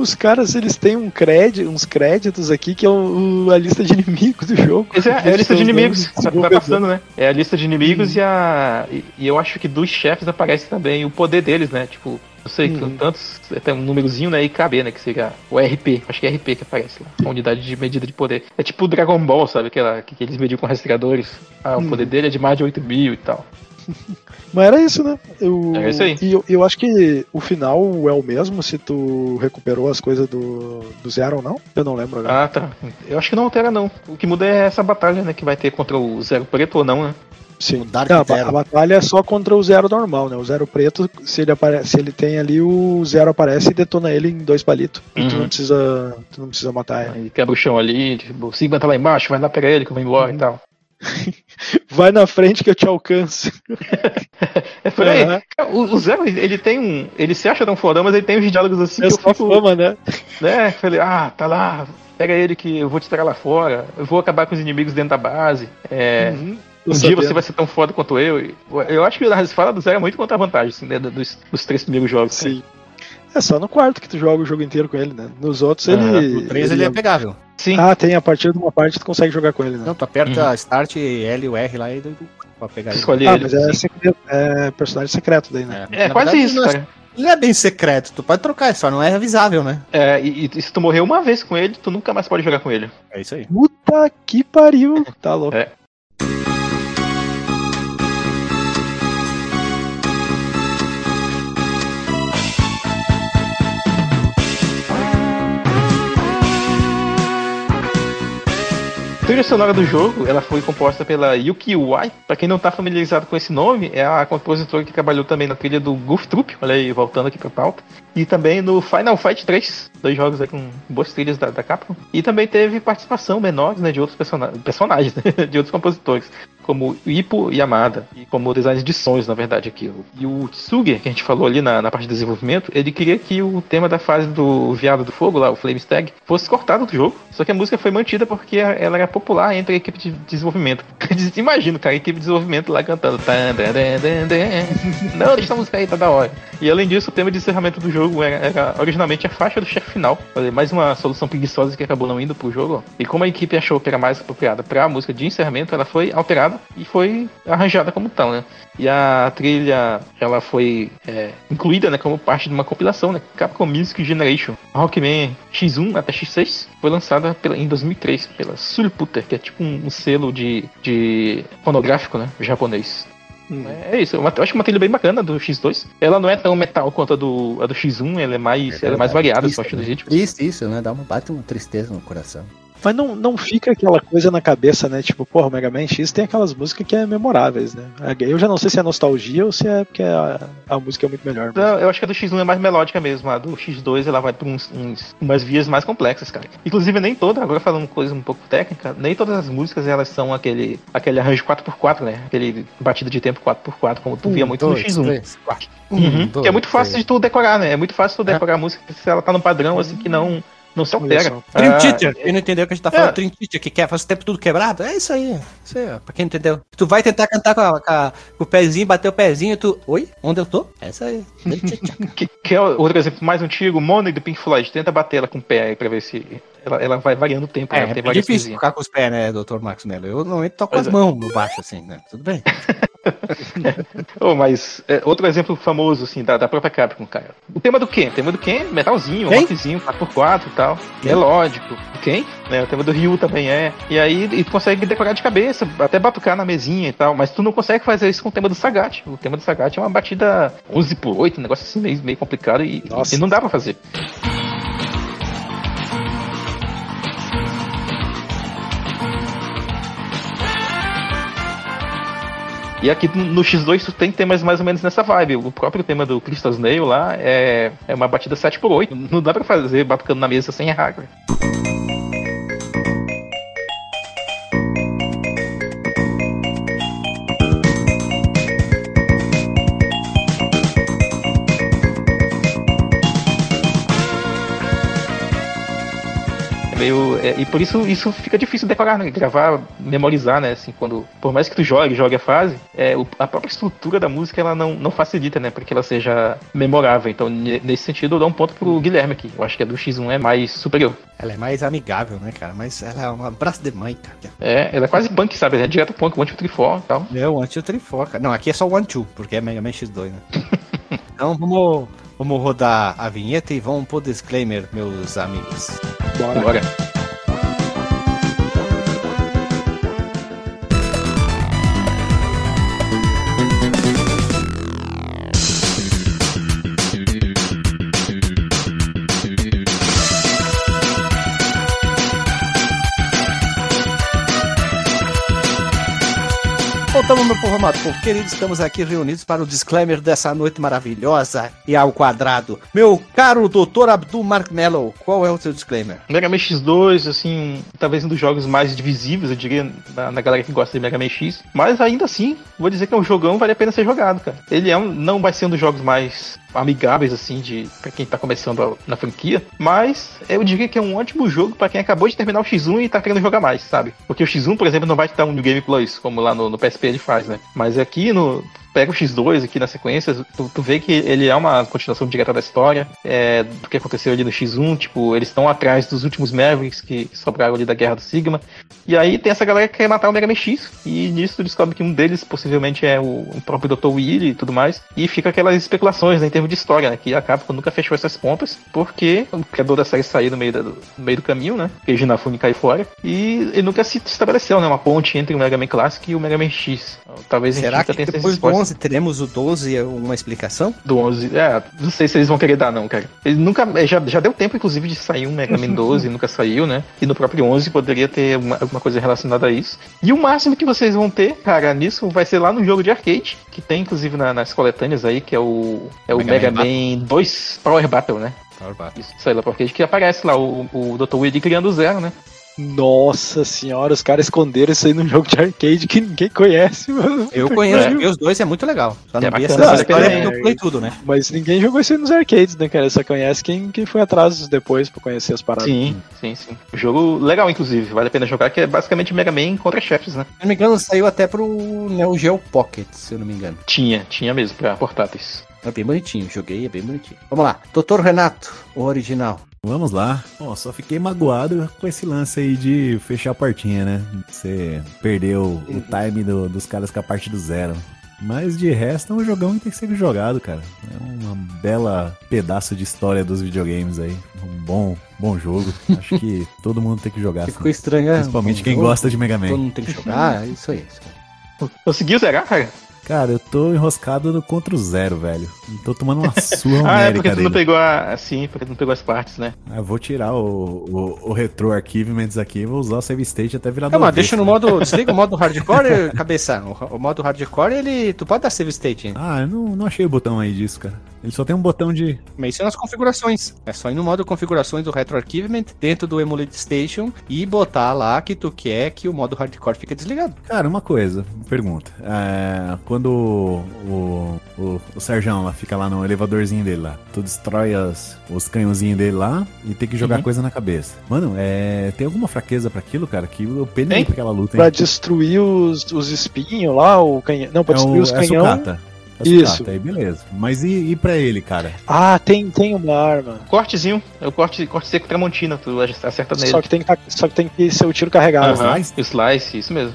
Os caras, eles têm um crédito, uns créditos aqui que é o- o- a lista de inimigos do jogo. Pois é, é a lista de inimigos. Vai passando, né? É a lista de inimigos e a. E, e eu acho que dos chefes aparece também o poder deles, né? Tipo, não sei, Uhum. tantos. Tem um númerozinho, né? E KB, né? Que seria o RP. Acho que é RP que aparece lá. A unidade de medida de poder. É tipo o Dragon Ball, sabe? Aquela que, que eles mediam com rastreadores. Ah, o Uhum. poder dele é de mais de 8 mil e tal. Mas era isso, né? Eu, É isso aí. E eu, eu acho que o final é o mesmo se tu recuperou as coisas do, do Zero ou não. Eu não lembro agora. Ah, tá. Eu acho que não altera, não. O que muda é essa batalha, né? Que vai ter contra o Zero Preto ou não, né? Sim. o Dark Não, a, ba- Zero. a batalha é só contra o Zero normal, né? O Zero preto, se ele, apare... se ele tem ali, o Zero aparece e detona ele em dois palitos. E tu Uhum. não precisa. Tu não precisa matar ele. Aí quebra o chão ali, tipo, o Sigma tá lá embaixo, vai lá pegar ele que eu vou embora e tal. Vai na frente que eu te alcanço. É por aí. Aham. O, o Zero, ele tem um. Ele se acha tão fodão, mas ele tem uns diálogos assim É que eu fico. fama, né? Né? Falei, ah, tá lá, pega ele que eu vou te esperar lá fora, eu vou acabar com os inimigos dentro da base. É, Uhum. um dia você vai ser tão foda quanto eu. Eu acho que a fala do Zero é muito contra a vantagem, assim, né, dos, dos três primeiros jogos. Sim. É só no quarto que tu joga o jogo inteiro com ele, né? Nos outros Ah, ele. No 3 ele é pegável. Sim. Ah, tem, a partir de uma parte tu consegue jogar com ele, né? Não, tu aperta Start L e o R lá e tu- pra pegar ele. escolhe Ah, ele. mas é, secreto, é personagem secreto daí, né? É, Na quase verdade, isso, é- cara. Ele não é bem secreto, tu pode trocar, só não é avisável, né? É, e, e se tu morrer uma vez com ele, tu nunca mais pode jogar com ele. É isso aí. Puta que pariu! Tá louco. É. trilha sonora do jogo, ela foi composta pela Yuki Uai. Pra quem não tá familiarizado com esse nome, é a compositora que trabalhou também na trilha do Goof Troop, olha aí, voltando aqui pra pauta. E também no Final Fight 3, dois jogos aí com boas trilhas da, da Capcom. E também teve participação menores, né, de outros persona personagens, né, de outros compositores, como Ippo Yamada, e como design de sons, na verdade, aqui. E o Tsuge, que a gente falou ali na, na parte de desenvolvimento, ele queria que o tema da fase do Viado do Fogo, lá, o Flame Stag, fosse cortado do jogo. Só que a música foi mantida porque ela era popular entre a equipe de desenvolvimento. Imagina, cara, a equipe de desenvolvimento lá cantando. Não, deixa essa música aí, tá da hora. E além disso, o tema de encerramento do jogo era, era originalmente a faixa do chefe final. Mais uma solução preguiçosa que acabou não indo pro jogo. E como a equipe achou que era mais apropriada pra música de encerramento, ela foi alterada e foi arranjada como tal, né? E a trilha, ela foi é, incluída, né, como parte de uma compilação, né? Capcom Music Generation Rockman X1 até X6 foi lançada pela, em 2003 pela Sulputer, que é tipo um, um selo de, de fonográfico, né, japonês. É isso, uma- eu acho uma trilha bem bacana do X2. Ela não é tão metal quanto a do, a do X1, ela é mais, ela é mais variada, Triste, só acho, né? dos ritmos. Triste isso, né? Dá uma, bate uma tristeza no coração. Mas não, não fica aquela coisa na cabeça, né? Tipo, porra, o Mega Man X tem aquelas músicas que é memoráveis, né? Eu já não sei se é nostalgia ou se é porque a, a música é muito melhor. Não, eu acho que a do X1 é mais melódica mesmo. A do X2 ela vai pra uns, uns- umas vias mais complexas, cara. Inclusive, nem toda, agora falando coisa um pouco técnica, nem todas as músicas elas são aquele, aquele arranjo 4x4, né? Aquele batida de tempo 4x4, como tu via muito no X1. três, quatro. Uhum. Um, dois, que é muito fácil três. de tu decorar, né? É muito fácil tu decorar a música se ela tá no padrão, assim, que não, não se Olha altera. Ah, Teacher. Quem não entendeu que a gente tá falando é. Dream Teacher, que quer fazer o tempo tudo quebrado? É isso aí. Isso aí, ó. Pra quem não entendeu. Tu vai tentar cantar com, a- com a- com o pezinho, bater o pezinho, tu. Oi? Onde eu tô? É isso aí. Que, que é outro exemplo mais antigo, Money do Pink Floyd. Tenta bater ela com o pé aí pra ver se ela, ela vai variando o tempo, né? É, Tem é várias difícil tocar com os pés, né, doutor Marcos Melo? Eu normalmente toco com as é. mãos no baixo, assim, né? Tudo bem. Oh, mas é, outro exemplo famoso, assim, da, da própria Capcom, cara. O tema do Ken? O tema do Ken, metalzinho, Quem? rockzinho, 4x4 e tal. Melódico. Quem? Né, o tema do Ryu também é. E aí e tu consegue decorar de cabeça, até batucar na mesinha e tal. Mas tu não consegue fazer isso com o tema do Sagat. O tema do Sagat é uma batida 11 por 8, um negócio assim meio, meio complicado e, Nossa. e não dá pra fazer. E aqui no no X2 tu tem temas mais ou menos nessa vibe. O próprio tema do Crystal Snail lá é, é uma batida 7x8. Não dá pra fazer batucando na mesa sem errar, cara. É é, e por isso isso fica difícil decorar, né? gravar, memorizar, né? Assim, quando, por mais que tu jogue, jogue a fase, é, o- a própria estrutura da música ela não, não facilita, né? Para que ela seja memorável. Então, ne- nesse sentido, eu dou um ponto pro Guilherme aqui. Eu acho que a do X1 é mais superior. Ela é mais amigável, né, cara? Mas ela é um abraço de mãe, cara. É, ela é quase punk, sabe? É direto punk, um anti-trifor e tal. É o anti-trifoca. Não, aqui é só o One Two, porque é Mega Man X2, né? então vamos, vamos rodar a vinheta e vamos pro disclaimer, meus amigos. Bora. Agora. Voltamos, meu povo amado, povo querido, estamos aqui reunidos para o disclaimer dessa noite maravilhosa e ao quadrado. Meu caro doutor Abdul Mark Mello, qual é o seu disclaimer? Mega Man X2, assim, talvez um dos jogos mais divisíveis, eu diria, na, na galera que gosta de Mega Man X. Mas ainda assim, vou dizer que é um jogão, vale a pena ser jogado, cara. Ele é um, não vai ser um dos jogos mais amigáveis, assim, de pra quem tá começando a- na franquia. Mas eu diria que é um ótimo jogo pra quem acabou de terminar o X1 e tá querendo jogar mais, sabe? Porque o X1, por exemplo, não vai te dar um New Game Plus, como lá no, no PSP ele faz, né? Mas aqui no. Pega o X2 aqui na sequência, tu, tu vê que ele é uma continuação direta da história, é, do que aconteceu ali no X1, tipo, eles estão atrás dos últimos Mavericks que, que sobraram ali da Guerra do Sigma. E aí tem essa galera que quer matar o Mega Man X, e nisso tu descobre que um deles possivelmente é o, o próprio Dr. Willy e tudo mais, e fica aquelas especulações né, em termos de história, né, que a Capcom nunca fechou essas pontas, porque o criador da série saiu no meio, da- do, no meio do caminho, né, porque Jinafune cai fora, e, e nunca se estabeleceu, né, uma ponte entre o Mega Man Clássico e o Mega Man X. Talvez a gente Será nunca tenha respostas. 11 teremos o 12 e uma explicação? Do 11. É, não sei se eles vão querer dar, não, cara. Ele nunca. é, Já, já deu tempo, inclusive, de sair um Mega Man 12, nunca saiu, né? E no próprio 11 poderia ter uma- alguma coisa relacionada a isso. E o máximo que vocês vão ter, cara, nisso vai ser lá no jogo de arcade, que tem, inclusive, na- nas coletâneas aí, que é o. É o Mega Mega, Man Man 2 Power Battle, né? Isso, sai lá arcade, que aparece lá o, o Dr. Willy criando o zero, né? Nossa senhora, os caras esconderam isso aí num jogo de arcade que ninguém conhece, mano. Eu conheço, É. vi os dois é muito legal. Só não É vi bacana, essa história porque eu pulei tudo, né? Mas ninguém jogou isso aí nos arcades, né, cara? Só conhece quem, quem foi atrás depois pra conhecer as paradas. Sim, sim, sim. Jogo legal, inclusive, vale a pena jogar, que é basicamente Mega Man contra chefes, né? Se não me engano, saiu até pro Neo Geo Pocket, se eu não me engano. Tinha, tinha mesmo, pra portáteis. É bem bonitinho, joguei, é bem bonitinho. Vamos lá, Doutor Renato, o original. Vamos lá. Bom, só fiquei magoado com esse lance aí de fechar a portinha, né? Você perdeu o time do- dos caras com a parte do zero. Mas de resto é um jogão que tem que ser jogado, cara. É uma bela pedaço de história dos videogames aí. Um bom, bom jogo. Acho que todo mundo tem que jogar. Que assim. ficou estranho, é? Principalmente Um quem jogo, gosta de Mega Todo Man. mundo tem que jogar, é isso aí. Isso aí. Conseguiu zerar, cara? Cara, eu tô enroscado no contra o zero, velho. Tô tomando uma surra Ah, é porque tu não pegou a. Assim, porque tu não pegou as partes, né? Ah, Eu vou tirar o, o, o Retro Archivements aqui e vou usar o save state até virar Calma, do deixa no modo. Desliga o modo hardcore, cabeça. O, o modo hardcore, ele. Tu pode dar save state ainda. Ah, eu não, não achei o botão aí disso, cara. Ele só tem um botão de. Mas isso é nas configurações. É só ir no modo configurações do Retro Archivement dentro do Emulate Station e botar lá que tu quer que o modo hardcore fique desligado. Cara, uma coisa, pergunta. É, quando quando o, o, o, o Serjão lá fica lá no elevadorzinho dele lá, tu destrói as, os canhãozinhos dele lá e tem que jogar Uhum. coisa na cabeça. Mano, é, tem alguma fraqueza pra aquilo, cara? Que eu penei pra aquela luta, Pra hein? destruir os, os espinhos lá, o canhão. Não, pra É destruir o- os é a canhão. sucata. É a Isso. sucata, aí beleza. Mas e, e pra ele, cara? Ah, tem, tem uma arma. Cortezinho, é o corte, corte seco Tramontina, tu acerta nele. Só que, tem que, só que tem que ser o tiro carregado. Aham, Slice? Slice, isso mesmo.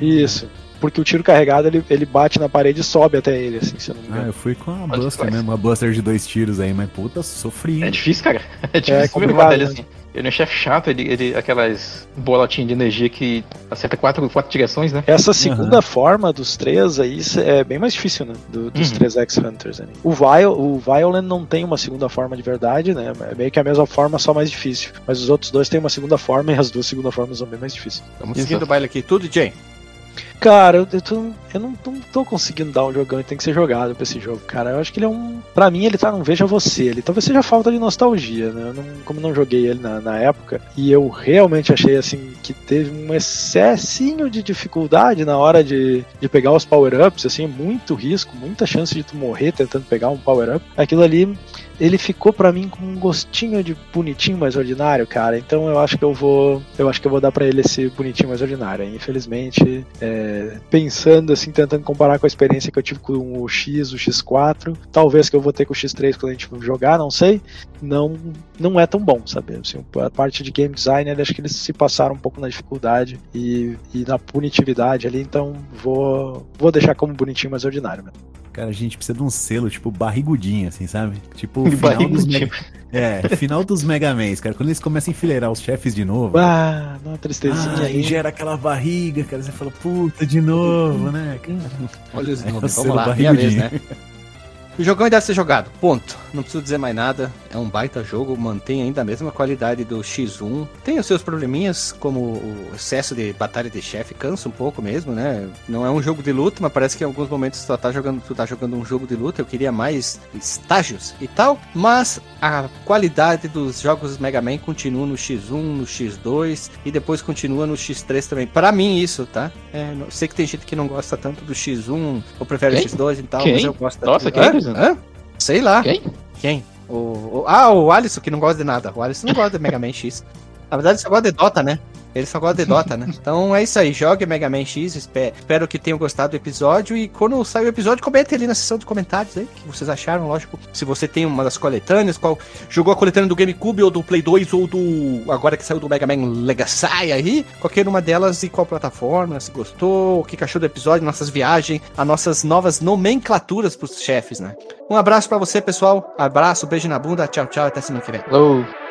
É. Isso. Porque o tiro carregado ele, ele bate na parede e sobe até ele, assim, se eu não me Ah, engano. eu fui com a Pode Buster mesmo, uma Buster de dois tiros aí, mas puta, sofri. É difícil, cara. É difícil É complicado, ele né? assim. Ele é um chefe chato, ele, ele aquelas bolotinhas de energia que acerta quatro, quatro direções, né? Essa segunda forma dos três aí é bem mais difícil, né? Do- dos Uhum. três X-Hunters. ali. O, Viol, o Violent não tem uma segunda forma de verdade, né? É meio que a mesma forma, só mais difícil. Mas os outros dois têm uma segunda forma e as duas segundas formas são bem mais difíceis. Estamos seguindo o baile aqui. Tudo, Jay? Cara, eu, eu, tô- eu não, não tô conseguindo dar um jogão e tem que ser jogado pra esse jogo, cara. Eu acho que ele é um. Pra mim, ele tá não veja você. Ele talvez seja falta de nostalgia, né? Eu não, como não joguei ele na, na época, e eu realmente achei assim que teve um excessinho de dificuldade na hora de, de pegar os power-ups, assim, muito risco, muita chance de tu morrer tentando pegar um power-up. Aquilo ali. Ele ficou pra mim com um gostinho de bonitinho mais ordinário, cara. Então eu acho que eu vou, eu acho que eu vou dar pra ele esse bonitinho mais ordinário. Infelizmente, é, pensando assim, tentando comparar com a experiência que eu tive com o X, o X4, talvez que eu vou ter com o X3 quando a gente jogar, não sei. Não, não é tão bom, sabe? Assim, a parte de game design, acho que eles se passaram um pouco na dificuldade e, e na punitividade ali, então vou, vou deixar como bonitinho mais ordinário. Mesmo. Cara, a gente precisa de um selo, tipo, barrigudinho, assim, sabe? Tipo, final dos, Barrigudinho. Mega... é, final dos Mega Mans, cara. Quando eles começam a enfileirar os chefes de novo. Ah, não, tristezinha Ah, aí. gera aquela barriga, cara. Você fala, puta, de novo, né? cara? Olha os É, nomes. o Vamos lá, selo minha vez, barrigudinho. né? O jogão deve ser jogado, ponto. Não preciso dizer mais nada. É um baita jogo, mantém ainda a mesma qualidade do X1. Tem os seus probleminhas, como o excesso de batalha de chefe, cansa um pouco mesmo, né? Não é um jogo de luta, mas parece que em alguns momentos tu tá jogando, tu tá jogando um jogo de luta. Eu queria mais estágios e tal. Mas a qualidade dos jogos Mega Man continua no X1, no X2 e depois continua no X3 também. Pra mim, isso, tá? É, sei que tem gente que não gosta tanto do X1 ou prefere Quem? o X2 e tal, Quem? mas eu gosto Nossa, Hã? quem, Cristiano? Hã? Sei lá. Quem? Quem? O, o- ah, o Alisson, que não gosta de nada. O Alisson não gosta de Mega Man X. Na verdade, ele só gosta de Dota, né? Ele só gosta de Dota, né? Então é isso aí. Jogue Mega Man X. espe- Espero que tenham gostado do episódio. E quando sair o episódio, comente ali na seção de comentários aí. O que vocês acharam, lógico. Se você tem uma das coletâneas, qual jogou a coletânea do GameCube ou do Play 2 ou do. Agora que saiu do Mega Man Legacy aí. Qualquer uma delas e qual plataforma. Se gostou, o que achou do episódio, nossas viagens, as nossas novas nomenclaturas pros chefes, né? Um abraço pra você, pessoal. Abraço, beijo na bunda. Tchau, tchau. Até semana que vem. Falou.